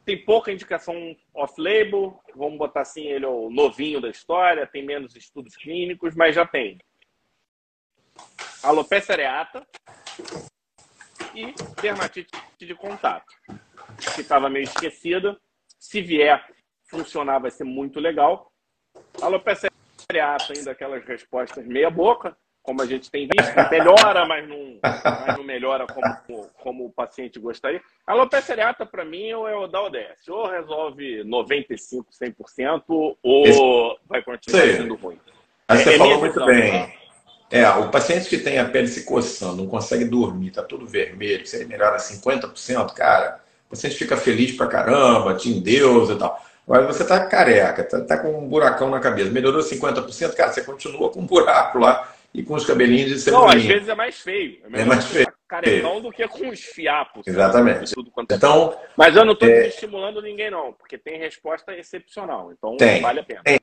Tem pouca indicação off-label, vamos botar assim, ele é o novinho da história, tem menos estudos clínicos, mas já tem. Alopecia areata e dermatite de contato, que estava meio esquecida. Se vier funcionar, vai ser muito legal. Alopecia areata ainda aquelas respostas meia boca, como a gente tem visto, melhora, mas não, mas não melhora como, como o paciente gostaria. A alopecia areata, para mim, é o da ODS. Ou resolve 95%, 100%, ou vai continuar Sei. sendo ruim. Mas você é, falou muito visão, bem. Tá? É, o paciente que tem a pele se coçando, não consegue dormir, está tudo vermelho, se ele melhora 50%, cara, o paciente fica feliz pra caramba, te Deus e tal. Agora você está careca, está tá com um buracão na cabeça, melhorou 50%, cara, você continua com um buraco lá e com os cabelinhos de cebolinha. Não, às vezes é mais feio. É, é mais feio. Carecão do que com os fiapos. Exatamente. É então, Mas eu não estou é... estimulando ninguém, não, porque tem resposta excepcional. Então, tem, vale a pena. Tem.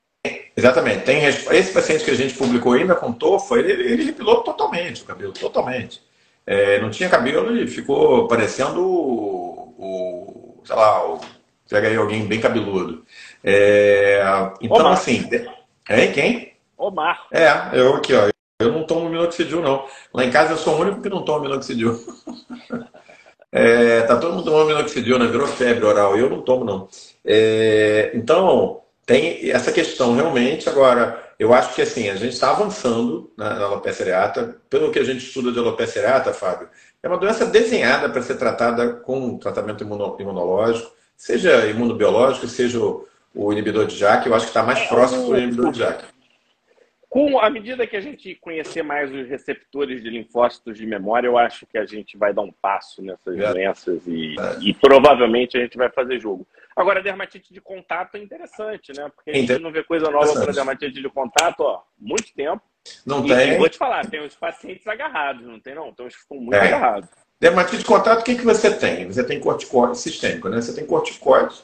Exatamente. Tem Esse paciente que a gente publicou ainda com tofa, ele, ele repilou totalmente o cabelo, totalmente. É, não tinha cabelo e ficou parecendo o, o sei lá, o, pega aí alguém bem cabeludo. É, então, Omar. assim, é, quem? Omar. É, eu aqui, ó. Eu não tomo minoxidil, não. Lá em casa eu sou o único que não toma minoxidil. (laughs) é, tá todo mundo tomando minoxidil, né? Virou febre oral. Eu não tomo, não. É, então, tem essa questão realmente. Agora, eu acho que assim, a gente está avançando na, na alopecia areata. Pelo que a gente estuda de alopecia areata, Fábio, é uma doença desenhada para ser tratada com tratamento imuno, imunológico, seja imunobiológico, seja o, o inibidor de JAK. Eu acho que está mais é, próximo do inibidor de JAK com a medida que a gente conhecer mais os receptores de linfócitos de memória, eu acho que a gente vai dar um passo nessas é. doenças e, e, provavelmente a gente vai fazer jogo. Agora, dermatite de contato é interessante, né? Porque a gente não vê coisa nova para dermatite de contato, ó, muito tempo. Não e, tem. vou te falar, tem os pacientes agarrados, não tem não? Uns que ficam muito é. agarrados. Dermatite de contato, o que, que você tem? Você tem corticóide sistêmico, né? Você tem corticóide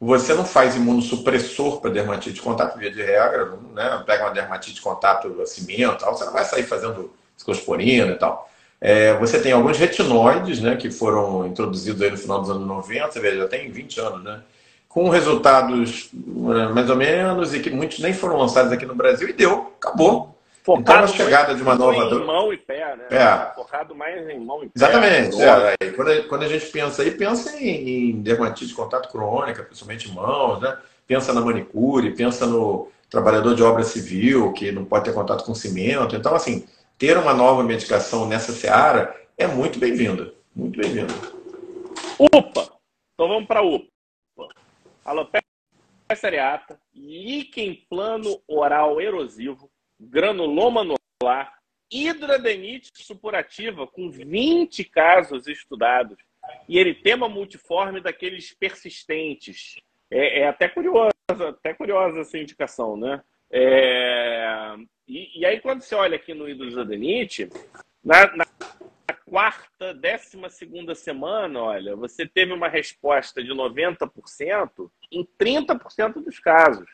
você não faz imunossupressor para dermatite de contato, via de regra, né? Pega uma dermatite de contato a cimento, tal, você não vai sair fazendo ciclosporina e tal. É, você tem alguns retinoides, né, que foram introduzidos aí no final dos anos 90, você vê, já tem 20 anos, né? Com resultados é, mais ou menos, e que muitos nem foram lançados aqui no Brasil, e deu, acabou. Focado então, a chegada de uma nova droga. mão e pé, né? É. Focado mais em mão e pé. Exatamente. É. Quando, a, quando, a, gente pensa aí, pensa em, em dermatite de contato crônica, principalmente mãos, né? Pensa na manicure, pensa no trabalhador de obra civil, que não pode ter contato com cimento. Então, assim, ter uma nova medicação nessa seara é muito bem-vinda. Muito bem-vinda. UPA! Então vamos para UPA. Alopecia areata, líquen plano oral erosivo, granuloma anular, hidradenite supurativa, com 20 casos estudados, e eritema multiforme daqueles persistentes. É, é até curiosa, até curiosa essa indicação, né? É... E, e, aí, quando você olha aqui no hidrosadenite, na, na quarta, décima segunda semana, olha, você teve uma resposta de 90% em 30% dos casos.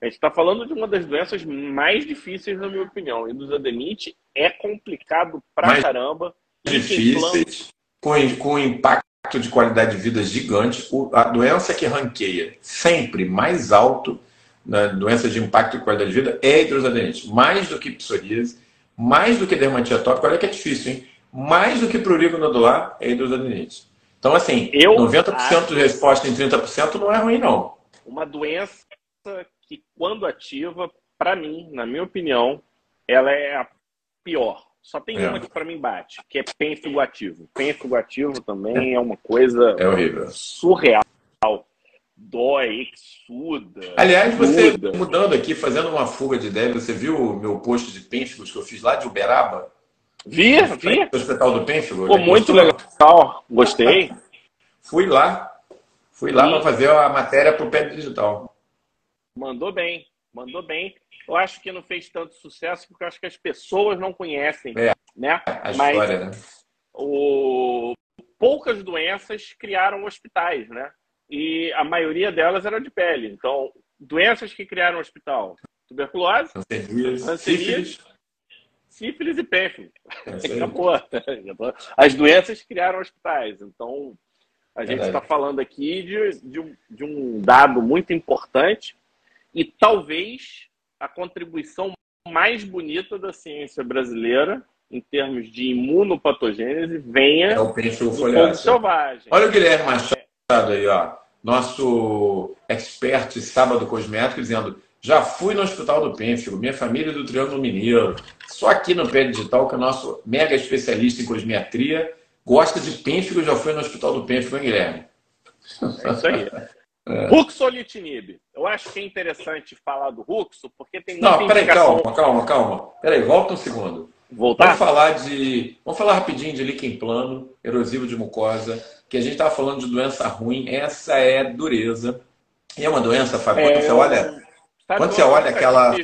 A gente está falando de uma das doenças mais difíceis, na minha opinião. Endosadenite é complicado pra mais caramba. Difíceis, com, com impacto de qualidade de vida gigante. A doença que ranqueia sempre mais alto na doença de impacto de qualidade de vida é hidrosadenite. Mais do que psoríase, mais do que dermatite atópica. Olha que é difícil, hein? Mais do que prurigo nodular é hidrosadenite. Então, assim, Eu 90% acho... de resposta em 30% não é ruim, não. Uma doença que, quando ativa, para mim, na minha opinião, ela é a pior. Só tem é. uma que para mim bate, que é pênfigo ativo. Pênfigo ativo também é, uma coisa é surreal. Dói, exuda. Aliás, você mudando aqui, fazendo uma fuga de ideia, você viu o meu post de pênfigos que eu fiz lá de Uberaba? Vi, vi. No Hospital do Pênfigo. Ficou muito legal. Gostei. Fui lá. Fui lá para fazer a matéria para o Pé Digital. Mandou bem, mandou bem. Eu acho que não fez tanto sucesso porque eu acho que as pessoas não conhecem, é, né? A Mas história, né? O... poucas doenças criaram hospitais, né? E a maioria delas era de pele. Então, doenças que criaram hospital: tuberculose, sífilis, sífilis e pênfilo. É (laughs) Acabou. As doenças criaram hospitais. Então, a gente está falando aqui de, de, de um dado muito importante e talvez a contribuição mais bonita da ciência brasileira em termos de imunopatogênese venha é o do fogo selvagem. Olha o Guilherme Machado aí, ó, nosso expert sábado cosmético dizendo já fui no Hospital do Pênfigo, minha família é do Triângulo Mineiro. Só aqui no Pé Digital, que o nosso mega especialista em cosmetria, gosta de pênfigo, já foi no Hospital do Pênfigo, hein, Guilherme? É isso aí. (laughs) É. Ruxolitinib. Eu acho que é interessante falar do Ruxo, porque tem muita Não, peraí, indicação... calma, calma, calma. Peraí, volta um segundo. Voltar? Vamos falar de. Vamos falar rapidinho de líquen plano, erosivo de mucosa, que a gente estava falando de doença ruim. Essa é dureza. E é uma doença, Fábio, quando é... você olha. Tá quando você olha aquela.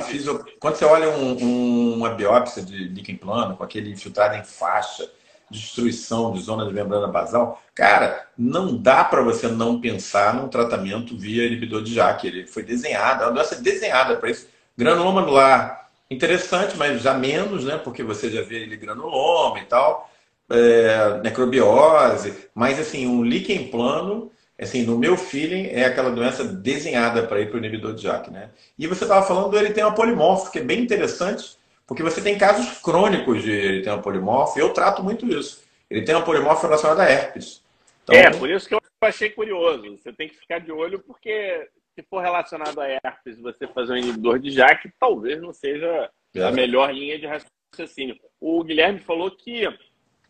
Quando você olha um, um, uma biópsia de líquen plano, com aquele infiltrado em faixa, destruição de zona de membrana basal, cara, não dá para você não pensar num tratamento via inibidor de JAK. Ele foi desenhado, é uma doença desenhada para isso. Granuloma anular, interessante, mas já menos, né? Porque você já vê ele granuloma e tal, é, necrobiose, mas assim, um líquen plano, assim, no meu feeling, é aquela doença desenhada para ir para o inibidor de JAK, né? E você estava falando do eritema polimórfico, que é bem interessante, porque você tem casos crônicos de eritema polimorfo, e eu trato muito isso. Ele tem uma polimorfo relacionada a herpes. Então... É, por isso que eu achei curioso. Você tem que ficar de olho, porque se for relacionado a herpes, você fazer um inibidor de JAK, talvez não seja é. a melhor linha de raciocínio. O Guilherme falou que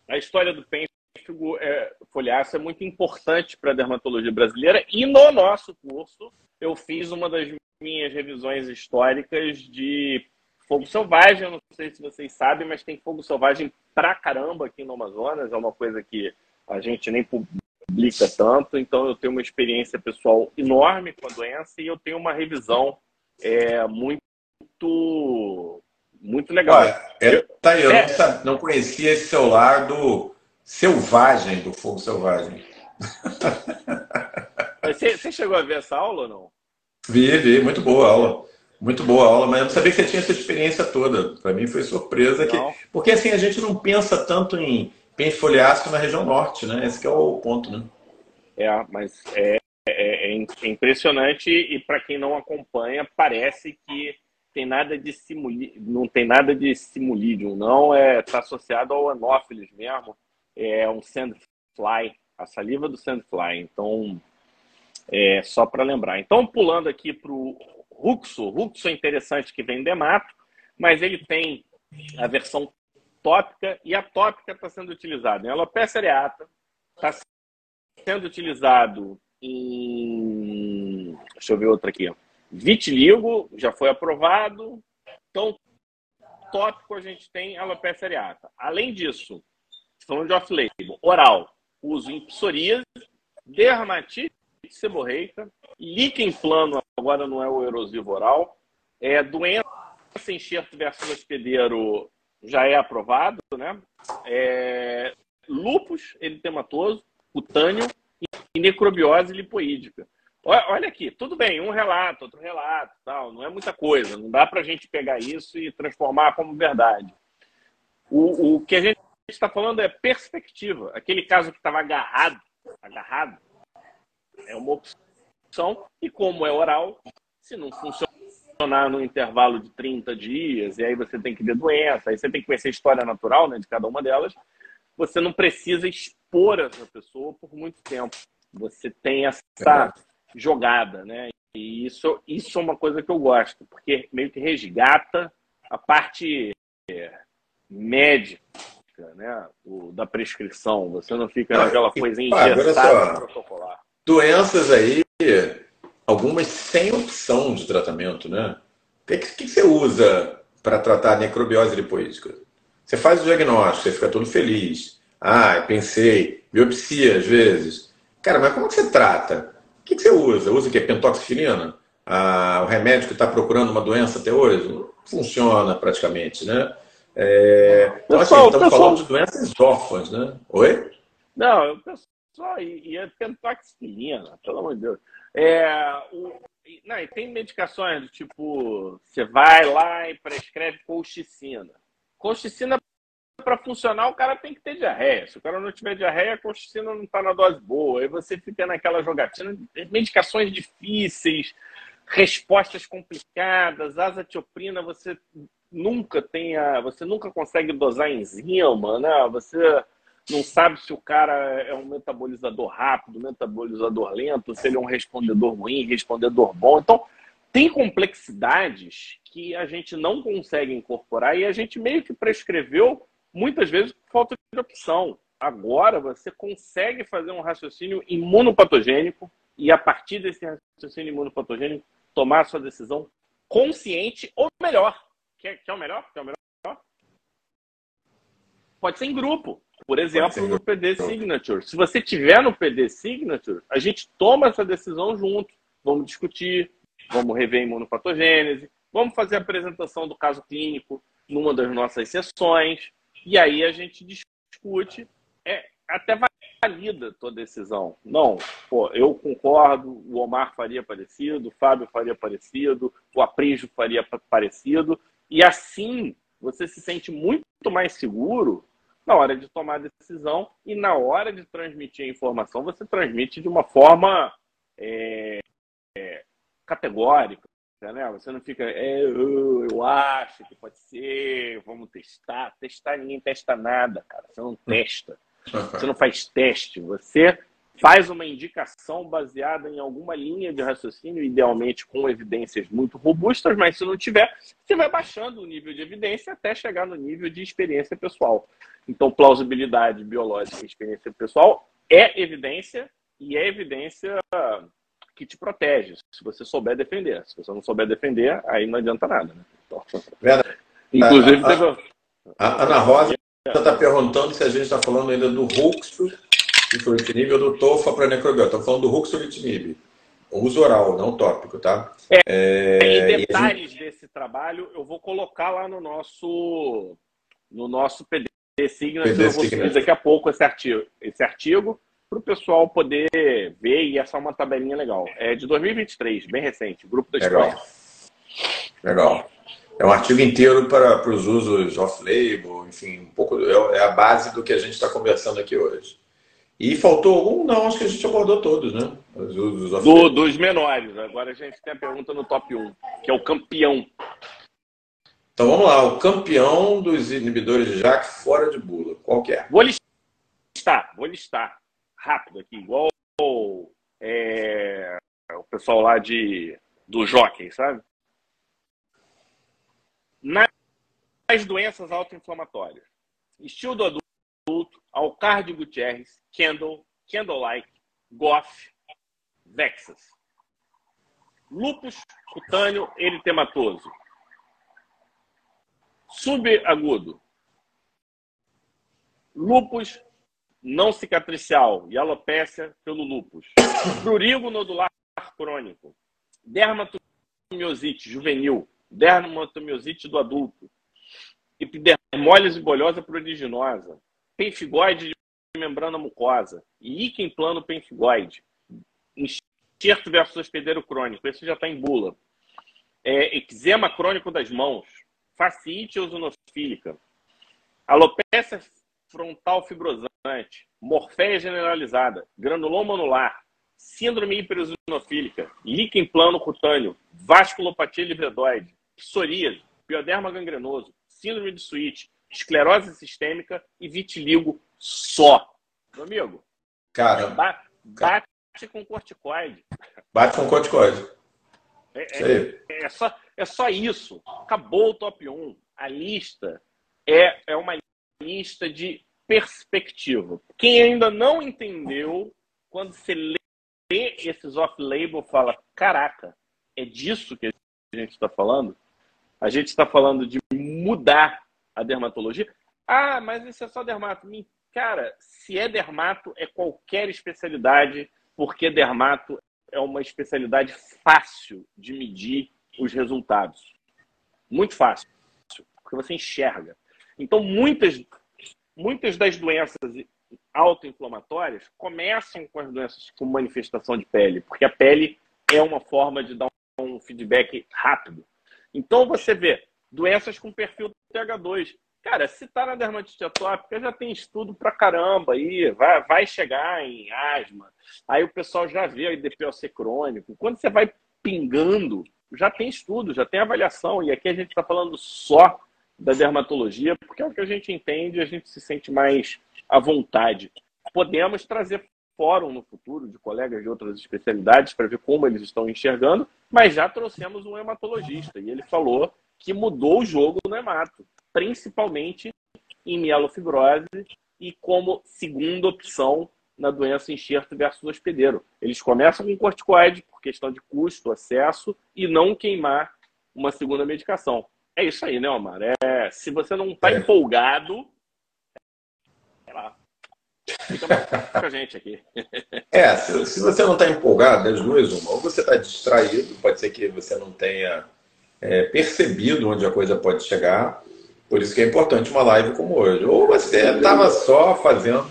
a história do pênfigo é, foliáceo é muito importante para a dermatologia brasileira, e no nosso curso eu fiz uma das minhas revisões históricas de fogo selvagem, eu não sei se vocês sabem, mas tem fogo selvagem pra caramba aqui no Amazonas. É uma coisa que a gente nem publica tanto. Então, eu tenho uma experiência pessoal enorme com a doença e eu tenho uma revisão é, muito muito legal. Olha, é, tá eu é, não, não, conhecia esse seu lado selvagem do fogo selvagem. (laughs) Você, você, chegou a ver essa aula ou não? Vi, vi, muito boa aula. Muito boa aula, mas eu não sabia que você tinha essa experiência toda. Para mim foi surpresa. Que... Porque assim, a gente não pensa tanto em penfoliáceo na região norte, né? Esse é o ponto, né? É, mas é, é, é, é impressionante e para quem não acompanha, parece que tem nada de simuli... não tem nada de simulidium, não é está associado ao anófilis mesmo, é um sandfly, a saliva do sandfly. Então, é só para lembrar. Então, pulando aqui para o Ruxo, Ruxo é interessante que vem de mato, mas ele tem a versão tópica e a tópica está sendo utilizada em alopecia areata, está sendo utilizado em. Deixa eu ver outra aqui. Vitiligo já foi aprovado. Então, tópico a gente tem alopecia areata. Além disso, falando de off-label, oral, uso em psoríase, dermatite seborreica, líquen plano, agora não é o erosivo oral, é doença enxerto versus hospedeiro já é aprovado, né? É, lupus eritematoso, cutâneo e necrobiose lipoídica. Olha aqui, tudo bem, um relato, outro relato, tal, não é muita coisa, não dá para a gente pegar isso e transformar como verdade. O, o que a gente está falando é perspectiva. Aquele caso que estava agarrado, agarrado, é uma opção, e como é oral, se não funcionar no intervalo de 30 dias, e aí você tem que ver doença, aí você tem que conhecer a história natural né, de cada uma delas, você não precisa expor essa pessoa por muito tempo. Você tem essa jogada, né? E isso, isso é uma coisa que eu gosto, porque meio que resgata a parte é, médica, né? O, da prescrição. Você não fica naquela coisa engessada protocolar. Doenças aí, algumas sem opção de tratamento, né? O que, que, que você usa para tratar a necrobiose lipoídica? Você faz o diagnóstico, você fica todo feliz. Ah, pensei, biopsia às vezes. Cara, mas como que você trata? O que, que você usa? Usa o quê? Pentoxifilina? Ah, o remédio que está procurando uma doença até hoje? Não funciona praticamente, né? É... Então, assim, estamos pessoal... falando de doenças órfãs, né? Oi? Não, o pessoal e é pentoxifilina, pelo amor de Deus. É, o, não, e tem medicações do tipo, você vai lá e prescreve colchicina. Colchicina para funcionar, o cara tem que ter diarreia. Se o cara não tiver diarreia, a colchicina não está na dose boa. Aí você fica naquela jogatina, medicações difíceis, respostas complicadas, azatioprina, você nunca tem a, você nunca consegue dosar enzima, né? Você não sabe se o cara é um metabolizador rápido, metabolizador lento, se ele é um respondedor ruim, respondedor bom. Então, tem complexidades que a gente não consegue incorporar e a gente meio que prescreveu muitas vezes falta de opção. Agora você consegue fazer um raciocínio imunopatogênico e, a partir desse raciocínio imunopatogênico, tomar sua decisão consciente ou melhor. Quer, quer o melhor? Quer o melhor? Pode ser em grupo. Por exemplo, no PD Signature. Se você tiver no PD Signature, a gente toma essa decisão junto. Vamos discutir, vamos rever a imunopatogênese, vamos fazer a apresentação do caso clínico numa das nossas sessões. E aí a gente discute, é, até valida a tua decisão. Não, pô, eu concordo, o Omar faria parecido, o Fábio faria parecido, o Aprígio faria parecido, e assim você se sente muito mais seguro na hora de tomar a decisão e na hora de transmitir a informação, você transmite de uma forma é, é, categórica, né? Você não fica, é, eu, eu, acho que pode ser, vamos testar. Testar, ninguém testa nada, cara. Você não testa. Você não faz teste. Você faz uma indicação baseada em alguma linha de raciocínio, idealmente com evidências muito robustas, mas se não tiver, você vai baixando o nível de evidência até chegar no nível de experiência pessoal. Então, plausibilidade biológica e experiência pessoal é evidência e é evidência que te protege, se você souber defender. Se você não souber defender, aí não adianta nada. Né? Então... Inclusive, teve... a, Ana Rosa está perguntando se a gente está falando ainda do Ruxo e fluotinib ou do TOFA para necrobiota. Estamos falando do Ruxolitinib. Uso oral, não tópico, tá? É, é, em detalhes gente... desse trabalho, eu vou colocar lá no nosso, no nosso PD Signas. PD eu vou subir daqui a pouco esse artigo, esse artigo para o pessoal poder ver e é só uma tabelinha legal. É de 2023, bem recente, grupo da Legal. Espanha. Legal. É um artigo inteiro para, para os usos off-label, enfim, um pouco é, é a base do que a gente está conversando aqui hoje. E faltou algum? Não, acho que a gente abordou todos, né? Os usos Do, dos menores. Agora a gente tem a pergunta no top 1, que é o campeão. Então vamos lá, o campeão dos inibidores de JAK fora de bula. Qual que é? Vou listar, vou listar rápido aqui, igual é, o pessoal lá de, do Jockey, sabe? Nas doenças autoinflamatórias, estilo do Alcardio Gutierrez, Kendall, Kendall-like, Goff, Vexas. Lupus cutâneo eritematoso. Subagudo. Lupus não cicatricial e alopécia pelo lupus. Prurigo nodular crônico. Dermatomiosite juvenil. Dermatomiosite do adulto. Epidermólise bolhosa prodiginosa. Penfigoide de membrana mucosa. Líquen plano penfigoide. Enxerto versus hospedeiro crônico. Esse já está em bula. É, eczema crônico das mãos. Fasciite eosinofílica. Alopecia frontal fibrosante, morféia generalizada, granuloma anular, síndrome hiperosinofílica, líquen plano cutâneo, vasculopatia livredoide, psoríase, pioderma gangrenoso, síndrome de Switch, esclerose sistêmica e vitiligo só. Meu amigo, cara, bate, bate com corticoide. Bate com corticoide. É, é, é, só, é só isso. Acabou o top 1. A lista é, é uma lista de perspectiva. Quem ainda não entendeu, quando você lê esses off-label, fala: caraca, é disso que a gente está falando? A gente está falando de mudar a dermatologia. Ah, mas isso é só dermato. Cara, se é dermato, é qualquer especialidade, porque dermato é uma especialidade fácil de medir os resultados. Muito fácil, porque você enxerga. Então, muitas, muitas das doenças autoinflamatórias começam com as doenças com manifestação de pele, porque a pele é uma forma de dar um feedback rápido. Então, você vê doenças com perfil TH2. Cara, se tá na dermatite atópica, já tem estudo pra caramba aí, vai, vai chegar em asma. Aí o pessoal já vê o IDPOC crônico. Quando você vai pingando, já tem estudo, já tem avaliação. E aqui a gente está falando só da dermatologia, porque é o que a gente entende, a gente se sente mais à vontade. Podemos trazer fórum no futuro de colegas de outras especialidades para ver como eles estão enxergando, mas já trouxemos um hematologista e ele falou que mudou o jogo no hemato, principalmente em mielofibrose e como segunda opção na doença enxerto versus hospedeiro. Eles começam com corticoide por questão de custo, acesso e não queimar uma segunda medicação. É isso aí, né, Omar? É, se você não está é. empolgado, sei lá. Fica com a gente aqui. (laughs) É, se, se você não está empolgado, das duas, uma, ou você está distraído, pode ser que você não tenha é, percebido onde a coisa pode chegar. Por isso que é importante uma live como hoje. Ou você estava só fazendo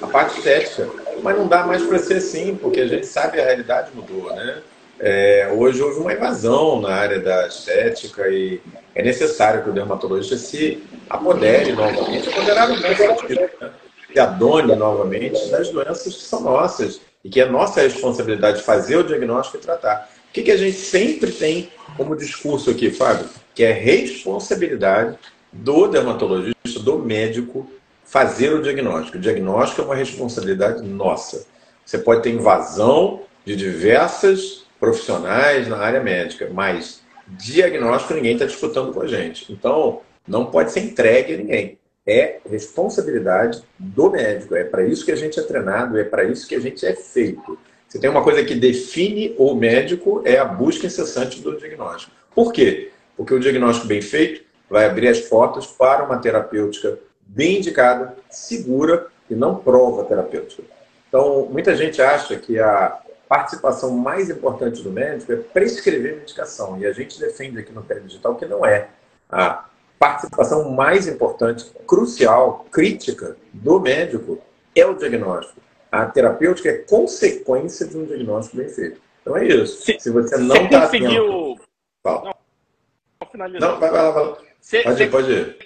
a parte estética, mas não dá mais para ser assim, porque a gente sabe a realidade mudou, né? É, hoje houve uma invasão na área da estética e é necessário que o dermatologista se apodere novamente, apoderar no né? se adone novamente das doenças que são nossas e que é nossa responsabilidade fazer o diagnóstico e tratar. O que, que a gente sempre tem como discurso aqui, Fábio? Que é responsabilidade do dermatologista, do médico, fazer o diagnóstico. O diagnóstico é uma responsabilidade nossa. Você pode ter invasão de diversas profissionais na área médica, mas diagnóstico ninguém está disputando com a gente. Então, não pode ser entregue a ninguém. É responsabilidade do médico. É para isso que a gente é treinado, é para isso que a gente é feito. Se tem uma coisa que define o médico, é a busca incessante do diagnóstico. Por quê? Porque o diagnóstico bem feito vai abrir as portas para uma terapêutica bem indicada, segura e não prova terapêutica. Então, muita gente acha que a participação mais importante do médico é prescrever medicação. E a gente defende aqui no Pé Digital que não é. A participação mais importante, crucial, crítica do médico é o diagnóstico. A terapêutica é consequência de um diagnóstico bem feito. Então é isso. Se, Se você não está conseguiu... Atento... Fala. Não. Não, vai, vai, vai. Você, pode ir, pode ir.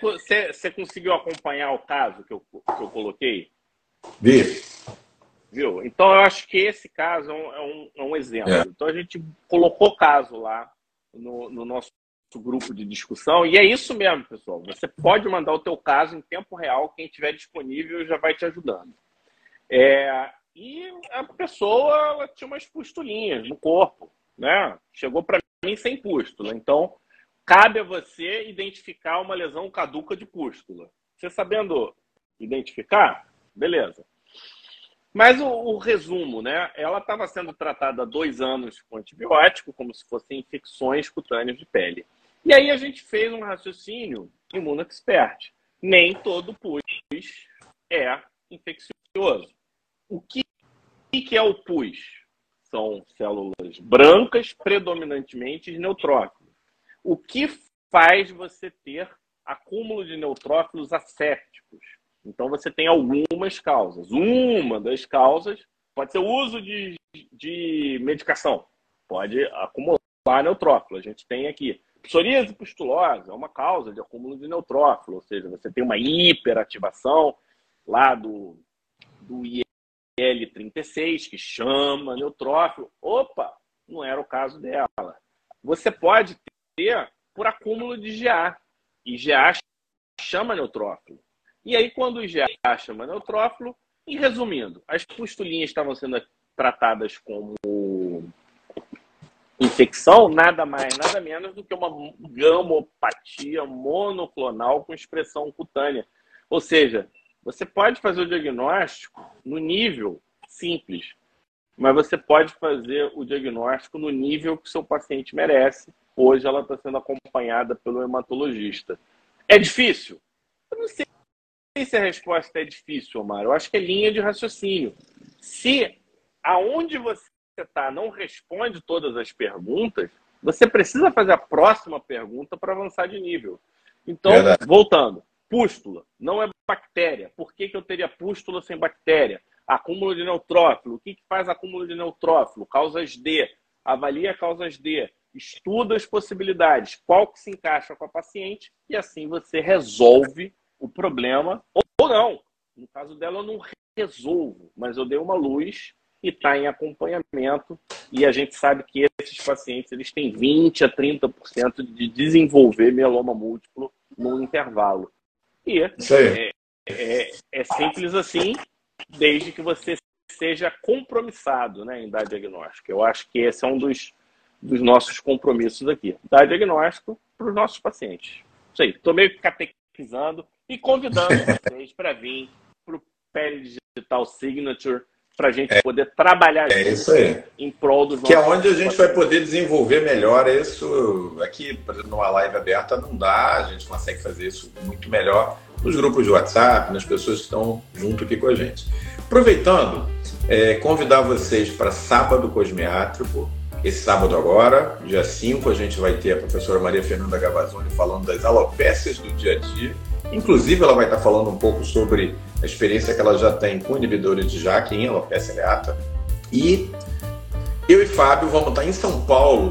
Você, conseguiu acompanhar o caso que eu, que eu coloquei? Vi. Viu? Então, eu acho que esse caso é um, é um é exemplo. É. Então, a gente colocou o caso lá no, no, nosso grupo de discussão. E é isso mesmo, pessoal. Você pode mandar o teu caso em tempo real. Quem estiver disponível já vai te ajudando. É, e a pessoa tinha umas pustulinhas no corpo. Né? Chegou para mim sem pústula. Então, cabe a você identificar uma lesão caduca de pústula. Você sabendo identificar, beleza. Mas o, o, resumo, né? Ela estava sendo tratada há dois anos com antibiótico, como se fossem infecções cutâneas de pele. E aí a gente fez um raciocínio imunoexpert. Nem todo pus é infeccioso. O que, que é o pus? São células brancas, predominantemente neutrófilos. O que faz você ter acúmulo de neutrófilos assépticos? Então você tem algumas causas. Uma das causas pode ser o uso de, de medicação. Pode acumular neutrófilo. A gente tem aqui. Psoríase pustulosa é uma causa de acúmulo de neutrófilo, ou seja, você tem uma hiperativação lá do, do IL-36 que chama neutrófilo. Opa, não era o caso dela. Você pode ter por acúmulo de GA. E GA chama neutrófilo. E aí, quando o IgA chama neutrófilo, e resumindo, as pustulinhas estavam sendo tratadas como infecção, nada mais, nada menos do que uma gamopatia monoclonal com expressão cutânea. Ou seja, você pode fazer o diagnóstico no nível simples, mas você pode fazer o diagnóstico no nível que o seu paciente merece. Hoje ela está sendo acompanhada pelo hematologista. É difícil? Eu não sei sei se a resposta é difícil, Omar. Eu acho que é linha de raciocínio. Se aonde você está não responde todas as perguntas, você precisa fazer a próxima pergunta para avançar de nível. Então, Verdade. voltando. Pústula não é bactéria. Por que, que eu teria pústula sem bactéria? Acúmulo de neutrófilo. O que, que faz acúmulo de neutrófilo? Causas D. Avalia causas D. Estuda as possibilidades. Qual que se encaixa com a paciente e assim você resolve o problema, ou não. No caso dela, eu não resolvo, mas eu dei uma luz e está em acompanhamento. E a gente sabe que esses pacientes eles têm 20 a 30% de desenvolver mieloma múltiplo no intervalo. E é, é, é, simples assim, desde que você seja compromissado né, em dar diagnóstico. Eu acho que esse é um dos, dos nossos compromissos aqui. Dar diagnóstico para os nossos pacientes. Isso aí, estou meio catequizando, e convidando (laughs) vocês para vir para o Pele Digital Signature para a gente é, poder trabalhar é isso aí. em prol dos Que é onde a gente vai poder desenvolver melhor isso. Aqui, por exemplo, numa live aberta não dá, a gente consegue fazer isso muito melhor nos grupos de WhatsApp, nas pessoas que estão junto aqui com a gente. Aproveitando, é, convidar vocês para sábado cosmiátrico. Esse sábado agora, dia 5, a gente vai ter a professora Maria Fernanda Gavazzoni falando das alopécias do dia a dia Inclusive, ela vai estar falando um pouco sobre a experiência que ela já tem com inibidores de JAK em alopecia areata. E eu e Fábio vamos estar em São Paulo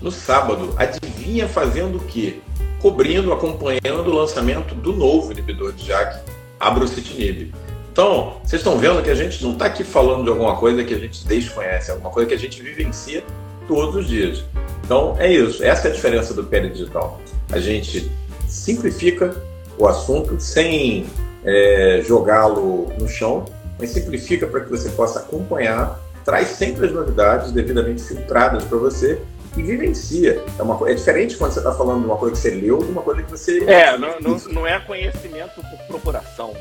no sábado. Adivinha fazendo o quê? Cobrindo, acompanhando o lançamento do novo inibidor de JAK, Abrocitinib. Então, vocês estão vendo que a gente não está aqui falando de alguma coisa que a gente desconhece, é alguma coisa que a gente vivencia todos os dias. Então, é isso. Essa é a diferença do Pele Digital. A gente simplifica o assunto sem é, jogá-lo no chão, mas simplifica para que você possa acompanhar, traz sempre as novidades devidamente filtradas para você e vivencia. É, uma, é diferente quando você está falando de uma coisa que você leu de uma coisa que você. É, não, não, não é conhecimento por procuração.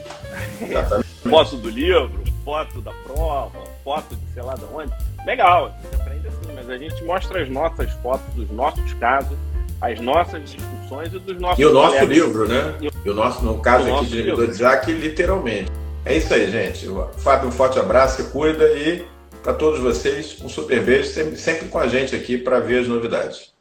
Exatamente. foto do livro, foto da prova, foto de sei lá de onde. Legal, a gente aprende assim, mas a gente mostra as nossas fotos dos nossos casos as nossas discussões e dos nossos E o nosso colegas. livro, né? E o nosso, no caso aqui de livro. De Jaque, literalmente. É isso aí, gente. Fábio, um forte abraço, se cuida e para todos vocês, um super beijo, sempre, sempre com a gente aqui para ver as novidades.